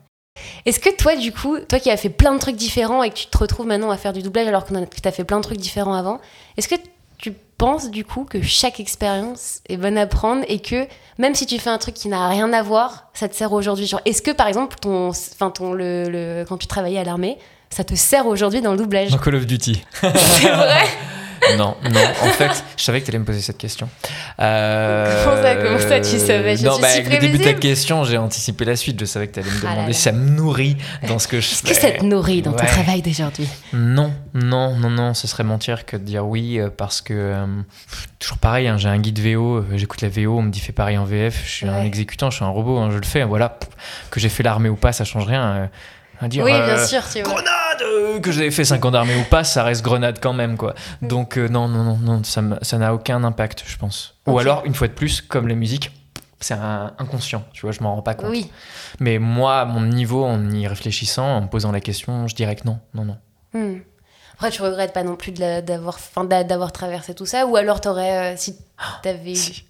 Est-ce que toi, du coup, toi qui as fait plein de trucs différents et que tu te retrouves maintenant à faire du doublage alors que tu as fait plein de trucs différents avant, est-ce que tu penses du coup que chaque expérience est bonne à prendre et que même si tu fais un truc qui n'a rien à voir, ça te sert aujourd'hui? Est-ce que par exemple, ton, enfin, ton, le, le- quand tu travaillais à l'armée, ça te sert aujourd'hui dans le doublage? Dans Call of Duty. C'est vrai? non, non. En fait, je savais que tu allais me poser cette question. Euh, Comment ça, comment ça, tu savais? Je Non, suis bah, si avec le début de ta question, j'ai anticipé la suite. Je savais que tu allais me Ah là demander là. si ça me nourrit dans ce que je Est-ce que ça te nourrit dans ton travail d'aujourd'hui? Non, non, non, non, ce serait mentir que de dire oui euh, parce que euh, toujours pareil, hein, j'ai un guide VO, euh, j'écoute la VO, on me dit fais pareil en VF, je suis un exécutant, je suis un robot, hein, je le fais, voilà, Pff, que j'ai fait l'armée ou pas, ça change rien. euh, à dire, Oui, euh, bien sûr. Grenade euh, Que j'avais fait 5 ans d'armée ou pas, ça reste grenade quand même, quoi. Mm. Donc, euh, non, non, non, non, ça n'a aucun impact, je pense. Ou alors, une fois de plus, comme la musique, c'est inconscient, tu vois, je m'en rends pas compte. Oui. Mais moi, à mon niveau, en y réfléchissant, en me posant la question, je dirais que non, non, non. Hmm. Après, tu regrettes pas non plus d'avoir traversé tout ça Ou alors, t'aurais. si t'avais. Si.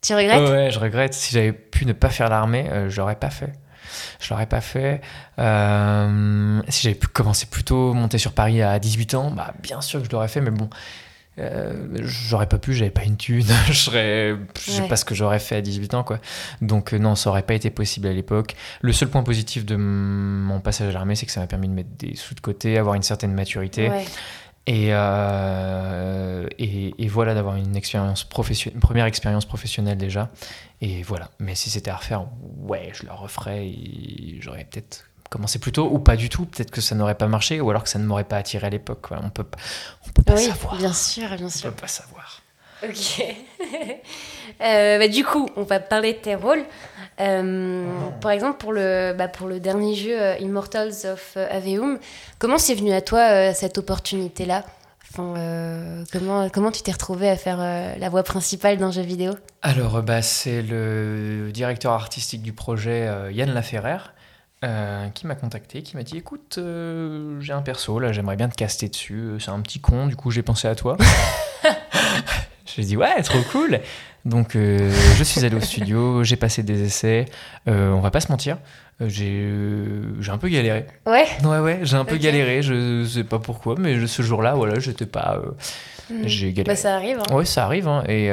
Tu regrettes? Ouais, je regrette. Si j'avais pu ne pas faire l'armée, je l'aurais pas fait. Je l'aurais pas fait. Euh, si j'avais pu commencer plus tôt, monter sur Paris à 18 ans, bah bien sûr que je l'aurais fait, mais bon. euh, j'aurais pas pu, j'avais pas une thune, je serais, je sais Ouais. pas ce que j'aurais fait à 18 ans quoi. Donc euh, non, ça aurait pas été possible à l'époque. Le seul point positif de mon passage à l'armée, c'est que ça m'a permis de mettre des sous de côté, avoir une certaine maturité. Ouais. Et, euh, et, et voilà, d'avoir une expérience professionnelle, une première expérience professionnelle déjà. Et voilà. Mais si c'était à refaire, ouais, je le referais et j'aurais peut-être commencé plus tôt ou pas du tout. Peut-être que ça n'aurait pas marché ou alors que ça ne m'aurait pas attiré à l'époque. On peut, on peut pas oui, savoir. bien sûr, bien On sûr. peut pas savoir. Ok. Euh, bah, du coup, on va parler de tes rôles. Euh, Par exemple, pour le, bah, pour le dernier jeu euh, Immortals of Aveum, comment c'est venu à toi cette opportunité-là? Enfin, comment, comment tu t'es retrouvé à faire la voix principale d'un jeu vidéo? Alors, bah, c'est le directeur artistique du projet, Yann Laferrer, euh, qui m'a contacté, qui m'a dit Écoute, euh, j'ai un perso, là, j'aimerais bien te caster dessus. C'est un petit con, du coup, j'ai pensé à toi. j'ai dit Ouais, trop cool Donc, euh, je suis allé au studio, j'ai passé des essais. Euh, on va pas se mentir, euh, j'ai un peu galéré. Ouais. Ouais, ouais, j'ai un peu galéré, je sais pas pourquoi, mais ce jour-là, voilà, j'étais pas. euh, J'ai galéré. Bah, ça arrive. hein. Ouais, ça arrive. hein, et,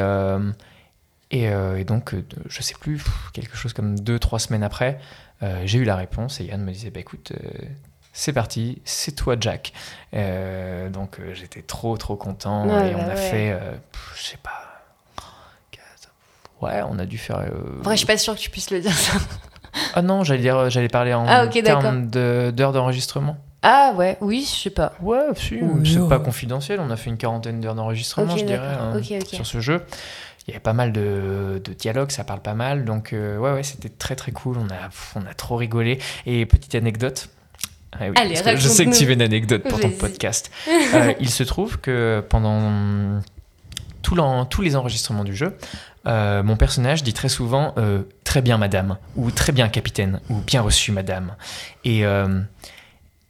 et, et donc, je sais plus, quelque chose comme deux, trois semaines après, j'ai eu la réponse et Yann me disait bah, écoute, c'est parti, c'est toi, Jack. Euh, donc, euh, j'étais trop, trop content. Ouais, et on bah a ouais. fait, euh, pff, je sais pas. Ouais, on a dû faire. euh, Après, je suis pas sûre que tu puisses le dire ça. Ah non, j'allais dire, j'allais parler en Ah, termes de- d'heures d'enregistrement. Ah ouais, oui, je sais pas. Ouais, si, Oh, c'est non. pas confidentiel. On a fait une quarantaine d'heures d'enregistrement, je dirais, hein, sur ce jeu. Il y avait pas mal de, de dialogues, ça parle pas mal. Donc, euh, ouais, ouais, c'était très très cool. On a, on a trop rigolé. Et petite anecdote. Ah oui, Allez, parce que je sais que tu veux une anecdote pour ton podcast. Euh, il se trouve que pendant tout tous les enregistrements du jeu, euh, mon personnage dit très souvent euh, très bien madame ou très bien capitaine ou bien reçu madame. Et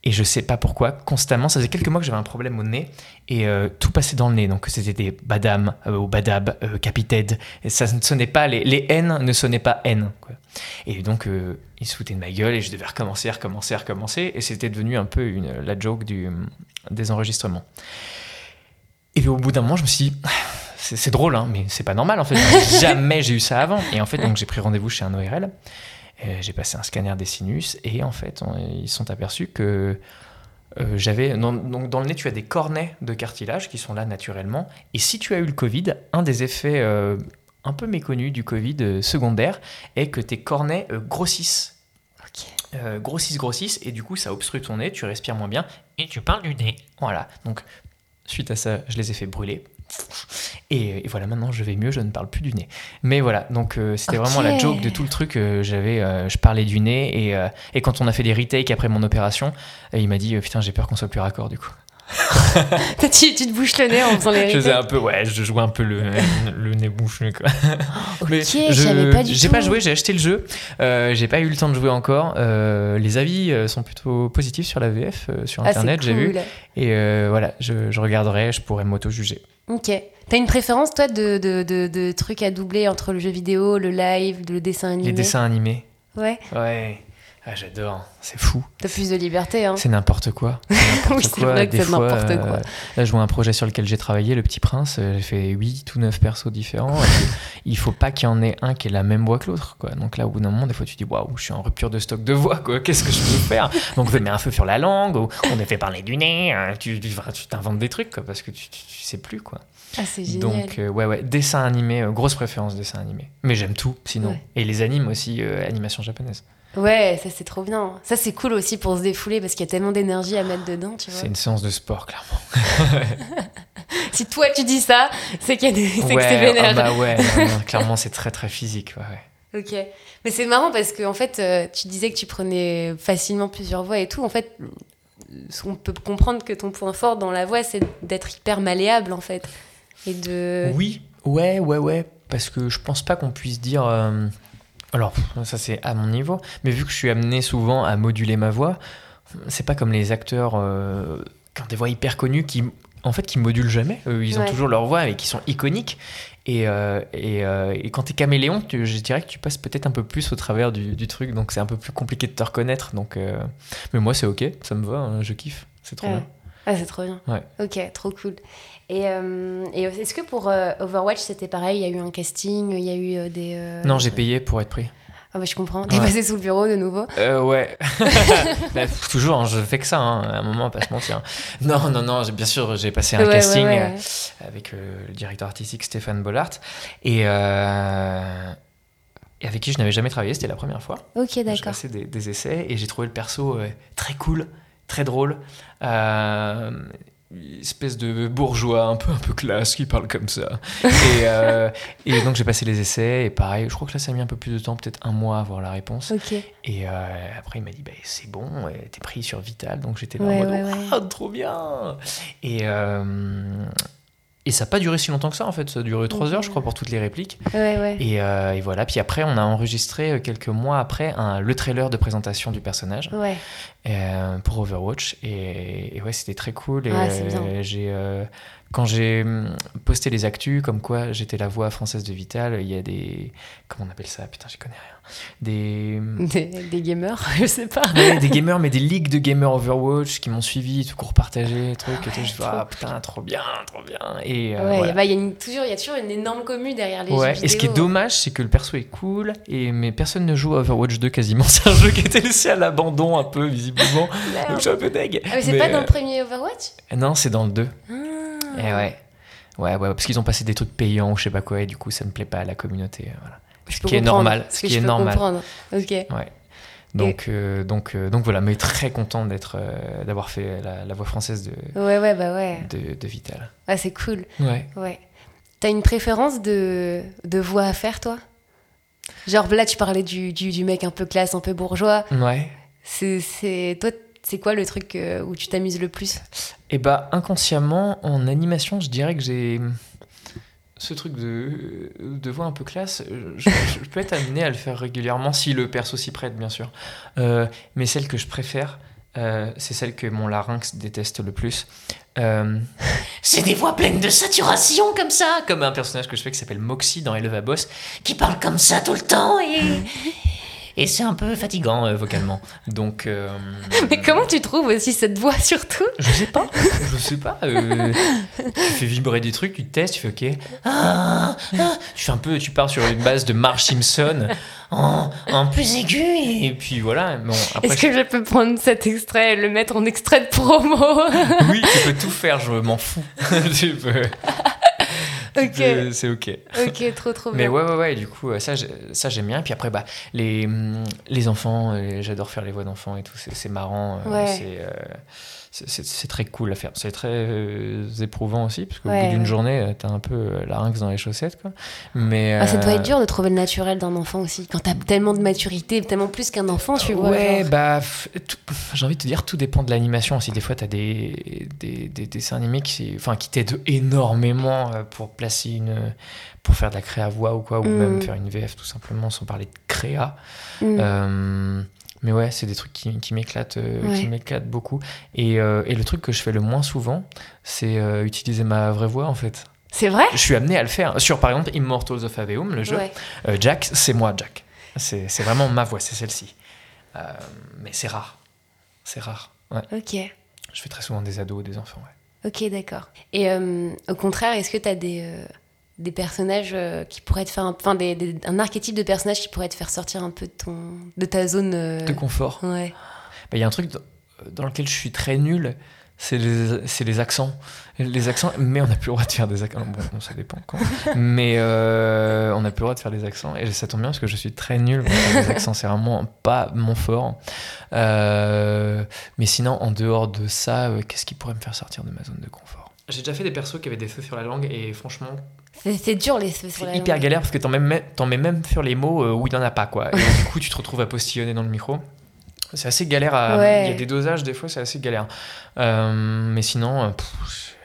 et je sais pas pourquoi, constamment, ça faisait quelques mois que j'avais un problème au nez et euh, tout passait dans le nez. Donc c'était des badam euh, ou badab, euh. Et ça ne sonnait pas, les, les N ne sonnaient pas N. quoi. Et donc euh, il se foutait de ma gueule et je devais recommencer, recommencer, recommencer. Et c'était devenu un peu une, la joke du, des enregistrements. Et puis au bout d'un moment, je me suis dit, c'est c'est drôle, hein, mais c'est pas normal en fait. Jamais j'ai eu ça avant. Et en fait, donc j'ai pris rendez-vous chez un ORL. J'ai passé un scanner des sinus et en fait, on- ils sont aperçus que euh, j'avais. dans- Donc, dans le nez, tu as des cornets de cartilage qui sont là naturellement. Et si tu as eu le Covid, un des effets euh, un peu méconnus du Covid euh, secondaire est que tes cornets grossissent. Grossissent, grossissent, et du coup, ça obstrue ton nez, tu respires moins bien, et tu parles du nez. Voilà. Donc, suite à ça, je les ai fait brûler. Et, et voilà, maintenant je vais mieux, je ne parle plus du nez. Mais voilà, donc euh, c'était vraiment la joke de tout le truc. euh, J'avais, euh, je parlais du nez et, et quand on a fait des retakes après mon opération, il m'a dit putain j'ai peur qu'on soit plus raccord du coup. Tu, tu te bouches le nez en faisant les Je faisais un peu, ouais, je jouais un peu le, le nez bouché quoi. Ok, Mais je pas du J'ai pas joué, j'ai acheté le jeu. Euh, j'ai pas eu le temps de jouer encore. Euh, les avis euh, sont plutôt positifs sur la VF, euh, sur Ah, internet, j'ai vu. Et voilà, je, je regarderai, je pourrais m'auto-juger. Ok. T'as une préférence, toi, de, de, de, de trucs à doubler entre le jeu vidéo, le live, le dessin animé? Les dessins animés. Ouais. Ouais. Ah, j'adore, c'est fou. T'as plus de liberté, hein. C'est n'importe quoi. Oui, c'est vrai que euh, là, je vois un projet sur lequel j'ai travaillé, Le Petit Prince. euh, J'ai fait 8 ou 9 persos différents. il faut pas qu'il y en ait un qui ait la même voix que l'autre. quoi. Donc là, au bout d'un moment, des fois, tu dis Waouh, je suis en rupture de stock de voix. quoi. Qu'est-ce que je peux faire? Donc, on met un feu sur la langue, ou on a fait parler du nez. euh, Tu tu- enfin, tu t'inventes des trucs quoi, parce que tu, tu, tu sais plus. quoi. Ah, c'est génial. Donc, euh, ouais, ouais, dessin animé, euh, grosse préférence dessin animé. Mais j'aime tout, sinon. Ouais. Et les animes aussi, animation japonaise. Ouais, ça c'est trop bien. Ça c'est cool aussi pour se défouler parce qu'il y a tellement d'énergie à mettre dedans, tu vois. C'est une séance de sport, clairement. Si toi tu dis ça, c'est qu'il y a des... c'est que c'est Ouais, vénère. ah bah ouais, non, clairement, c'est très très physique. Ouais, ouais. Ok. Mais c'est marrant parce que en fait, euh, tu disais que tu prenais facilement plusieurs voix et tout. En fait, on peut comprendre que ton point fort dans la voix, c'est d'être hyper malléable en fait. Et de. Oui, ouais, ouais, ouais. Parce que je pense pas qu'on puisse dire. euh, Alors, ça c'est à mon niveau, mais vu que je suis amené souvent à moduler ma voix, c'est pas comme les acteurs euh, qui ont des voix hyper connues qui, en fait, qui modulent jamais. Ils ont toujours leur voix et qui sont iconiques. Et, euh, et, euh, et quand t'es caméléon, tu- je dirais que tu passes peut-être un peu plus au travers du, du truc, donc c'est un peu plus compliqué de te reconnaître. Donc, euh, mais moi c'est ok, ça me va, hein, je kiffe, c'est trop Ouais. bien. Ah, c'est trop bien. Ouais. Ok, trop cool. Et, euh, et est-ce que pour euh, Overwatch c'était pareil? Il y a eu un casting, il y a eu euh, des. euh, Non, j'ai payé pour être pris. Ah bah je comprends. T'es Ouais. passé sous le bureau de nouveau? Euh, ouais. Bah, toujours, hein, je fais que ça, hein, à un moment, pas se mentir. Non, non, non, j'ai- bien sûr, j'ai passé un Ouais, casting ouais, avec euh, le directeur artistique Stéphane Bollard. Et, euh, et avec qui je n'avais jamais travaillé, c'était la première fois. Ok, J'ai d'accord. passé des, des essais et j'ai trouvé le perso très cool, très drôle. Euh, une espèce de bourgeois un peu un peu classe qui parle comme ça. Et, euh, et donc j'ai passé les essais et pareil, je crois que là ça a mis un peu plus de temps, peut-être un mois à avoir la réponse. Et euh, après il m'a dit bah, c'est bon, t'es pris sur Vital, donc j'étais là Ouais, en mode ouais, ouais. Ah, trop bien. Et euh, et ça n'a pas duré si longtemps que ça en fait, ça a duré trois heures je crois pour toutes les répliques. Ouais, ouais. Et, euh, et voilà, puis après on a enregistré euh, quelques mois après un, le trailer de présentation du personnage Ouais. euh, pour Overwatch et, et ouais c'était très cool et Ah, j'ai euh, quand j'ai hum, posté les actus comme quoi j'étais la voix française de Vital il y a des comment on appelle ça? Putain j'y connais rien des Des, des gamers, je sais pas. ouais, des gamers mais des ligues de gamers Overwatch qui m'ont suivi tout court partagé truc et tout je trop ah putain trop bien trop bien et euh, Ouais, voilà. bah, il y, a toujours- il y a toujours une énorme commu derrière les Ouais, jeux et ce qui est vidéo. dommage, c'est que le perso est cool, et, mais personne ne joue à Overwatch 2 quasiment. C'est un jeu qui été laissé à l'abandon un peu, visiblement. Donc je suis un peu deg. Ah, mais c'est Mais, pas dans euh, le premier Overwatch? Non, c'est dans le 2. Ah. Et ouais. Ouais, ouais, parce qu'ils ont passé des trucs payants ou je sais pas quoi, et du coup, ça ne plaît pas à la communauté. euh, Voilà. Je Ce qui est normal. ce qui je est peux normal. comprendre. Ok. Ouais. Donc, euh, donc, euh, donc voilà, mais très content d'être, euh, d'avoir fait la, la voix française de, Ouais, ouais, bah ouais. de, de Vital. Ah, c'est cool. Ouais. Ouais. T'as une préférence de, de voix à faire, toi? Genre là, tu parlais du, du, du mec un peu classe, un peu bourgeois. Ouais. C'est, c'est, toi, c'est quoi le truc euh, où tu t'amuses le plus Et bah, inconsciemment, en animation, je dirais que j'ai ce truc de, de voix un peu classe. Je, je- je peux être amené à le faire régulièrement si le perso s'y prête, bien sûr. Euh, mais celle que je préfère, euh, c'est celle que mon larynx déteste le plus. Euh, c'est des voix pleines de saturation comme ça, comme un personnage que je fais qui s'appelle Moxie dans Eleva Boss, qui parle comme ça tout le temps et. Et c'est un peu fatigant euh, vocalement. Donc. euh, Mais comment tu trouves aussi cette voix surtout? Je sais pas. Je sais pas. euh, tu fais vibrer des trucs, tu testes, tu fais OK. Ah, ah. tu fais un peu, tu pars sur une base de Marge Simpson en, en plus aigu et puis voilà. Bon, après, Est-ce que je peux prendre cet extrait et le mettre en extrait de promo? Je- oui, tu peux tout faire. Je m'en fous. tu peux. Tu Ok. peux- C'est OK. Ok, trop trop Mais bien. ouais, ouais, ouais, du coup, ça, j'ai- ça j'aime bien. Puis après, bah, les, les enfants, euh, j'adore faire les voix d'enfants et tout, c'est c'est marrant. euh, Ouais. c'est, euh, c'est- très cool à faire. C'est très euh, éprouvant aussi, parce qu'au Ouais, bout d'une ouais. journée, euh, t'as un peu euh, la larynx dans les chaussettes, quoi. Mais, Ah, ça doit être dur de trouver le naturel d'un enfant aussi. Quand t'as tellement de maturité, tellement plus qu'un enfant, tu vois. Ouais, genre. bah, j'ai envie de te dire, tout dépend de l'animation aussi. Des fois, t'as des, des, des dessins animés qui, enfin, qui t'aident énormément pour placer une. pour faire de la créa voix ou quoi, ou Mm. même faire une VF tout simplement sans parler de créa. Mm. Euh, mais ouais, c'est des trucs qui, qui m'éclatent, euh, Ouais. beaucoup. Et, euh, et le truc que je fais le moins souvent, c'est euh, utiliser ma vraie voix en fait. C'est vrai? Je suis amené à le faire. Sur par exemple Immortals of Aveum, le jeu, Ouais. euh, Jack, c'est moi, Jack. C'est vraiment ma voix, c'est celle-ci. Euh, mais c'est rare. C'est rare. Ouais. Ok. Je fais très souvent des ados, des enfants. ouais. Ok, d'accord. Et euh, au contraire, est-ce que tu as des, des personnages euh, qui pourraient te faire. un- Enfin, des, des- un archétype de personnage qui pourrait te faire sortir un peu de, ton, de ta zone. euh, De confort. Ouais. Bah, Il y a un truc dans, dans lequel je suis très nul, c'est les, les accents. Les accents, mais on n'a plus le droit de faire des accents. Bon, bon, ça dépend quand. Mais euh, on n'a plus le droit de faire des accents. Et ça tombe bien parce que je suis très nul pour faire des accents. C'est vraiment pas mon fort. Euh, mais sinon, en dehors de ça, euh, qu'est-ce qui pourrait me faire sortir de ma zone de confort? J'ai déjà fait des persos qui avaient des feux sur la langue et franchement, C'est c'est dur les feux sur c'est la hyper langue. galère parce que t'en mets, mets même sur les mots euh, où il n'y en a pas, quoi. Et du coup, tu te retrouves à postillonner dans le micro. C'est assez galère à. Ouais. Il y a des dosages, des fois, c'est assez galère. Euh, mais sinon, euh, pff,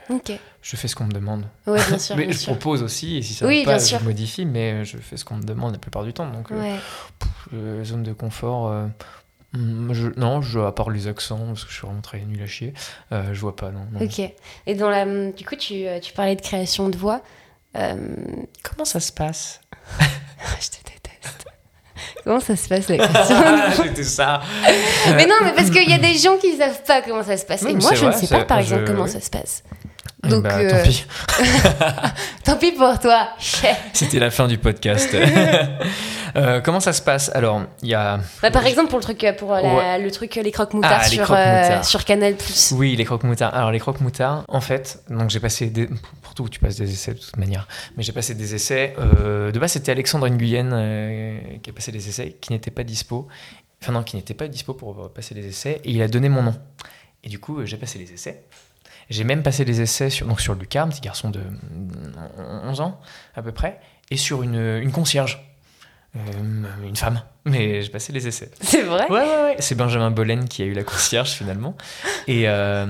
je fais ce qu'on me demande. Ouais, bien sûr. mais bien je sûr. propose aussi, et si ça Oui, ne va pas, sûr. je modifie, mais je fais ce qu'on me demande la plupart du temps. Donc, euh, euh, zone de confort. Je, non, je, à part les accents, parce que je suis vraiment très nul à chier, euh, je vois pas, non. non. Ok. Et dans la, du coup, tu, euh, tu parlais de création de voix. Euh, Comment ça se passe je te déteste. Comment ça se passe la création de voix C'était ça. Mais non, mais parce qu'il y a des gens qui savent pas comment ça se passe. Oui, Et moi, je ne sais pas, par exemple, comment oui. ça se passe. Eh Donc, bah, euh, tant pis. tant pis pour toi. C'était la fin du podcast. Euh, comment ça se passe? Alors, il y a. Bah, par exemple, pour le truc, pour la- Ouais. le truc, euh, les croque-moutards Ah, les sur, croque-moutards. euh, sur Canal+. Oui, les croque-moutards. Alors, les croque-moutards, en fait, donc j'ai passé des. Pour tout, tu passes des essais de toute manière. Mais j'ai passé des essais. euh, de base, c'était Alexandre Nguyen qui a passé les essais, qui n'était pas dispo. Enfin, non, qui n'était pas dispo pour passer les essais. Et il a donné mon nom. Et du coup, j'ai passé les essais. J'ai même passé les essais sur, donc sur Lucas, un petit garçon de mm, 11 ans, à peu près, et sur une, une concierge. Euh, une femme. Mais j'ai passé les essais. C'est vrai? Ouais, ouais, ouais. C'est Benjamin Bollen qui a eu la concierge finalement. Et, euh,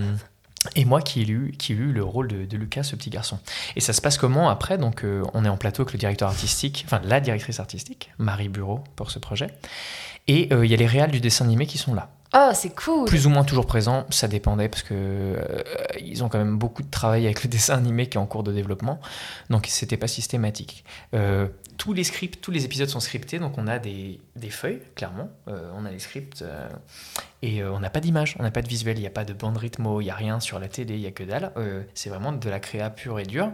et moi qui ai, eu, qui ai eu le rôle de, de Lucas, ce petit garçon. Et ça se passe comment après? Donc euh, on est en plateau avec le directeur artistique, enfin la directrice artistique, Marie Bureau, pour ce projet. Et il y a les réals du dessin animé qui sont là. Oh, c'est cool. Plus ou moins toujours présents, ça dépendait parce que euh, ils ont quand même beaucoup de travail avec le dessin animé qui est en cours de développement, donc c'était pas systématique. Euh, tous les scripts, tous les épisodes sont scriptés, donc on a des, des feuilles, clairement, Euh, on a les scripts et euh, on n'a pas d'image, on n'a pas de visuel, il n'y a pas de bande rythmo, il n'y a rien sur la télé, il n'y a que dalle. Euh, c'est vraiment de la créa pure et dure.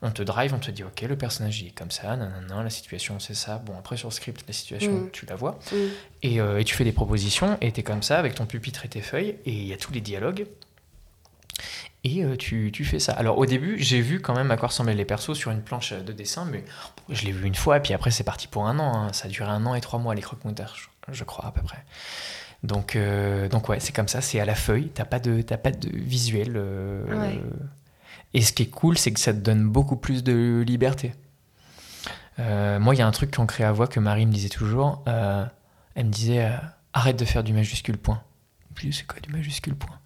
On te drive, on te dit ok, le personnage il est comme ça, nanana, la situation c'est ça. Bon, après sur le script, la situation Mm. tu la vois. Mm. Et, euh, et tu fais des propositions, et tu es comme ça, avec ton pupitre et tes feuilles, et il y a tous les dialogues. Et tu, tu fais ça. Alors au début, j'ai vu quand même à quoi ressemblaient les persos sur une planche de dessin, mais je l'ai vu une fois, et puis après c'est parti pour un an. hein. Ça a duré un an et trois mois les croque-montages, je, je crois à peu près. Donc, euh, donc ouais, c'est comme ça, c'est à la feuille, t'as pas de, t'as pas de visuel. euh, Ouais. Et ce qui est cool, c'est que ça te donne beaucoup plus de liberté. Euh, moi, il y a un truc qu'en créa voix que Marie me disait toujours. euh, elle me disait euh, arrête de faire du majuscule point. Puis c'est quoi du majuscule point?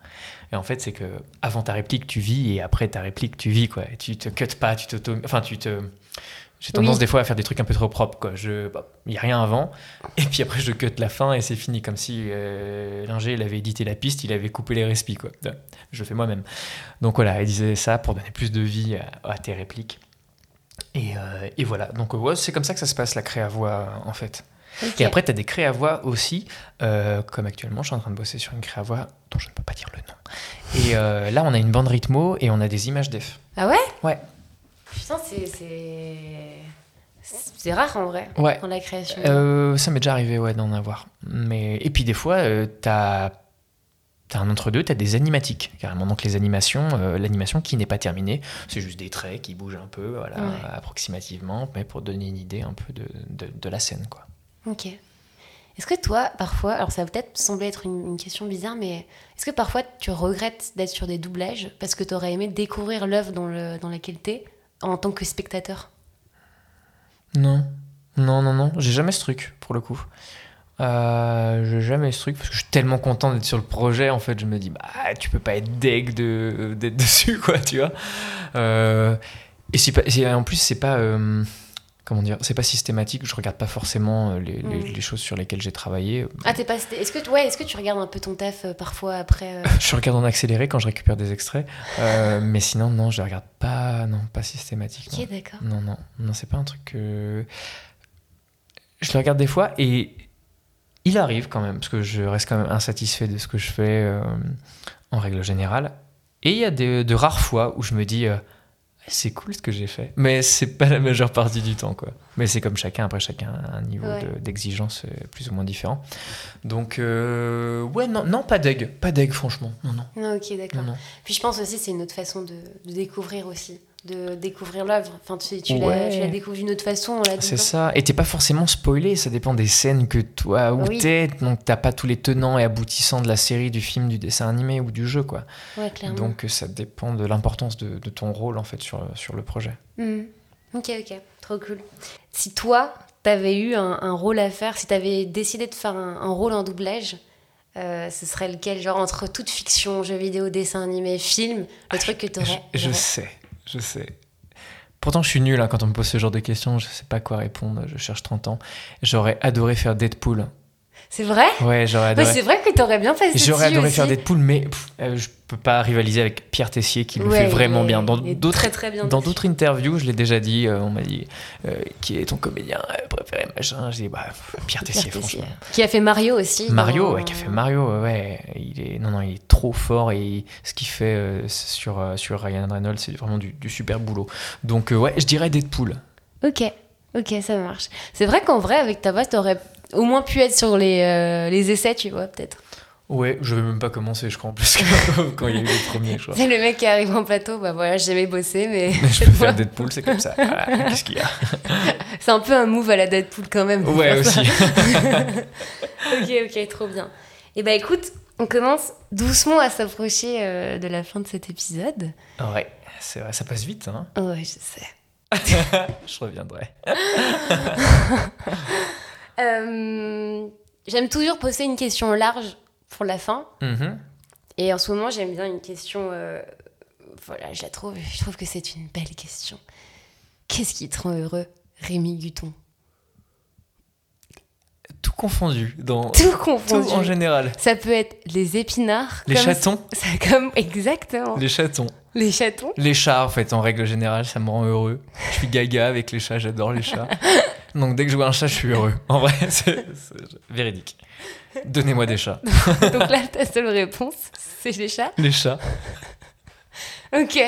Et en fait, c'est que avant ta réplique, tu vis et après ta réplique, tu vis quoi. Et tu te cut pas, tu t'auto. Enfin, tu te. J'ai tendance Oui. des fois à faire des trucs un peu trop propres quoi. Je, il y a rien avant et puis après je cut la fin et c'est fini comme si euh, l'ingé il avait édité la piste, il avait coupé les respis quoi. Je le fais moi-même. Donc voilà, elle disait ça pour donner plus de vie à, à tes répliques. Et, euh, et voilà, donc ouais, c'est comme ça que ça se passe la créa voix en fait. Et après, tu as des créa voix aussi, euh, comme actuellement, je suis en train de bosser sur une créa voix dont je ne peux pas dire le nom. Et euh, là, on a une bande rythmo et on a des images def. Ah ouais? Ouais. Putain, c'est. C'est rare en vrai, Ouais. dans la création. Euh, ça m'est déjà arrivé ouais, d'en avoir. Mais... Et puis des fois, euh, t'as as un entre-deux, t'as des animatiques, carrément. Donc les animations, euh, l'animation qui n'est pas terminée, c'est juste des traits qui bougent un peu, voilà, Ouais. approximativement, mais pour donner une idée un peu de, de, de la scène, quoi. Ok. Est-ce que toi, parfois, alors ça va peut-être sembler être une, une question bizarre, mais est-ce que parfois tu regrettes d'être sur des doublages parce que tu aurais aimé découvrir l'œuvre dans, le, dans laquelle t'es? En tant que spectateur Non, non, non, non, j'ai jamais ce truc, pour le coup. Euh, j'ai jamais ce truc parce que je suis tellement content d'être sur le projet en fait. Je me dis bah tu peux pas être deg de d'être dessus quoi tu vois. Euh, et c'est en plus c'est pas euh, comment dire c'est pas systématique je regarde pas forcément euh, les, les- les choses sur lesquelles j'ai travaillé Ah, t'es pas. Est-ce que, ouais, est-ce que tu regardes un peu ton taf euh, parfois après euh, je regarde en accéléré quand je récupère des extraits euh, mais sinon non je les regarde pas non pas systématiquement Ok, d'accord. Non, non, non, c'est pas un truc que. Je le regarde des fois et il arrive quand même, parce que je reste quand même insatisfait de ce que je fais euh, en règle générale. Et il y a de, de rares fois où je me dis, euh, c'est cool ce que j'ai fait. Mais c'est pas la majeure partie du temps, quoi. Mais c'est comme chacun, après chacun a un niveau Ouais. de- d'exigence euh, plus ou moins différent. Donc, euh, ouais, non, non, pas d'eg. Pas d'eg, franchement. Non, non. Non, ok, d'accord. non. Puis je pense aussi c'est une autre façon de, de découvrir aussi, de découvrir l'œuvre. Enfin, tu, tu, Ouais. la, tu la découvres d'une autre façon C'est ça. Et t'es pas forcément spoilé, ça dépend des scènes que toi où Oui. t'es. Donc t'as pas tous les tenants et aboutissants de la série, du film, du dessin animé ou du jeu, quoi. Ouais, clairement. Donc euh, ça dépend de l'importance de, de ton rôle en fait sur, sur le projet. Mhm. Ok, ok, trop cool. Si toi, t'avais eu un, un rôle à faire, si t'avais décidé de faire un, un rôle en doublage, euh, ce serait lequel? Genre entre toute fiction, jeux vidéo, dessin animé, film, le truc que t'aurais. Je, sais, je sais. Pourtant, je suis nul hein, quand on me pose ce genre de questions. Je sais pas quoi répondre. Je cherche 30 ans. J'aurais adoré faire Deadpool. C'est vrai? Ouais, j'aurais Ouais, adoré. c'est vrai que t'aurais bien passé J'aurais adoré aussi. faire Deadpool, mais pff, euh, je peux pas rivaliser avec Pierre Tessier qui le Ouais, fait vraiment bien. Dans d'autres très très bien. dans dessus. d'autres interviews, je l'ai déjà dit, euh, on m'a dit euh, qui est ton comédien euh, préféré, machin. J'ai dit bah Pierre Tessier, Pierre Tessier. franchement. Qui a fait Mario aussi. Mario, dans- ouais, qui a fait Mario, ouais, il est non non, il est trop fort et ce qu'il fait euh, sur sur Ryan Reynolds, c'est vraiment du, du super boulot. Donc ouais, je dirais Deadpool. Ok, ok, ça marche. C'est vrai qu'en vrai, avec ta voix, t'aurais au moins pu être sur les, les essais, tu vois, peut-être. Ouais, je vais même pas commencer, je crois, en plus quand il y a eu les premiers, je crois. C'est le mec qui arrive en plateau, bah voilà, j'ai jamais bossé, mais Je cette peux faire Deadpool, c'est comme ça. Voilà, Qu'est-ce qu'il y a c'est un peu un move à la Deadpool quand même. Ouais, aussi. ok, ok, trop bien. Et bah écoute, on commence doucement à s'approcher euh, de la fin de cet épisode. Ouais, c'est vrai, ça passe vite, hein. Ouais, je sais. Je reviendrai. Euh, J'aime toujours poser une question large pour la fin. Mhm. Et en ce moment, j'aime bien une question. euh, voilà, je la trouve. Je trouve que c'est une belle question. Qu'est-ce qui te rend heureux, Rémi Guton Tout confondu, dans Tout tout confondu. en général. Ça peut être les épinards. Les comme chatons, ça- comme exactement. les chatons. Les chatons. Les chats, en fait, en règle générale, ça me rend heureux. Je suis gaga avec les chats, j'adore les chats. Donc dès que je vois un chat, je suis heureux. En vrai, c'est véridique. Donnez-moi des chats. Donc là, ta seule réponse, c'est les chats. Les chats. Ok,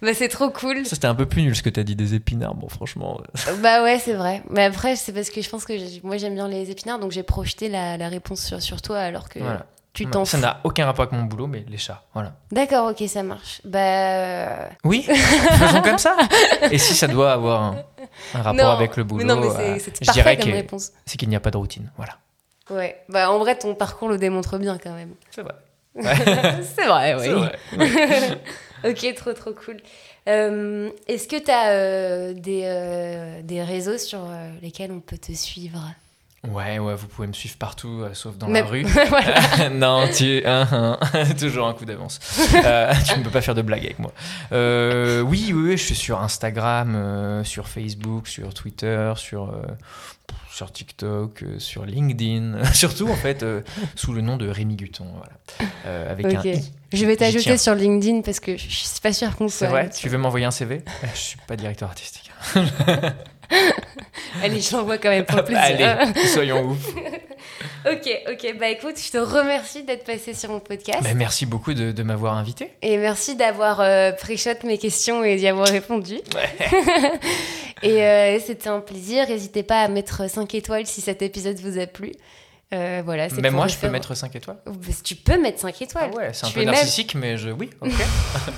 bah c'est trop cool. Ça, c'était un peu plus nul ce que t'as dit des épinards. Bon, franchement. euh, Bah ouais, c'est vrai. Mais après, c'est parce que je pense que moi j'aime bien les épinards, donc j'ai projeté la, la réponse sur, sur toi alors que Voilà. tu t'en Ça n'a aucun rapport avec mon boulot, mais les chats. Voilà. D'accord, ok, ça marche. Bah. Oui, faisons comme ça. Et si ça doit avoir un, un rapport non, avec le boulot, mais non, mais euh, je dirais que c'est qu'il n'y a pas de routine. Voilà. Ouais, bah en vrai, ton parcours le démontre bien quand même. C'est vrai. c'est vrai, oui. C'est vrai. ok, trop trop cool. Euh, Est-ce que tu as des, euh, des réseaux sur euh, lesquels on peut te suivre? Ouais, ouais, vous pouvez me suivre partout, euh, sauf dans la rue. Non, tu hein, hein, toujours un coup d'avance. Euh, tu ne peux pas faire de blague avec moi. Euh, oui, oui, oui, je suis sur Instagram, sur Facebook, sur Twitter, sur, sur TikTok, sur LinkedIn, surtout en fait sous le nom de Rémi Guton, voilà, avec un Ok. i. Je vais t'ajouter sur LinkedIn parce que je je suis pas sûre qu'on C'est soit. vrai, tu veux m'envoyer un CV Je suis pas directeur artistique. Allez, je l'envoie quand même pour le plaisir. Allez, soyons ouf. ok, ok. Bah écoute, je te remercie d'être passé sur mon podcast. Mais merci beaucoup de, de m'avoir invité. Et merci d'avoir euh, pré-shot mes questions et d'y avoir répondu. et euh, c'était un plaisir. N'hésitez pas à mettre 5 étoiles si cet épisode vous a plu. Euh, voilà, pour moi, je peux mettre 5 étoiles. Bah, Tu peux mettre 5 Ah étoiles. ouais, c'est un Tu peu même- narcissique, mais je... oui, ok.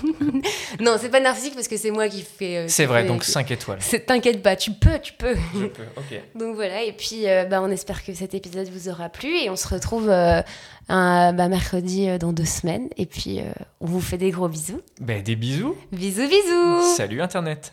Non, c'est pas narcissique parce que c'est moi qui fais. euh, C'est vrai, fais- donc qui- 5 étoiles. T'inquiète pas, tu peux, tu peux. Je peux, ok. Donc voilà, et puis euh, bah, on espère que cet épisode vous aura plu et on se retrouve un bah, mercredi dans deux semaines. Et puis on vous fait des gros bisous. Ben, des bisous. Bisous, bisous Salut Internet.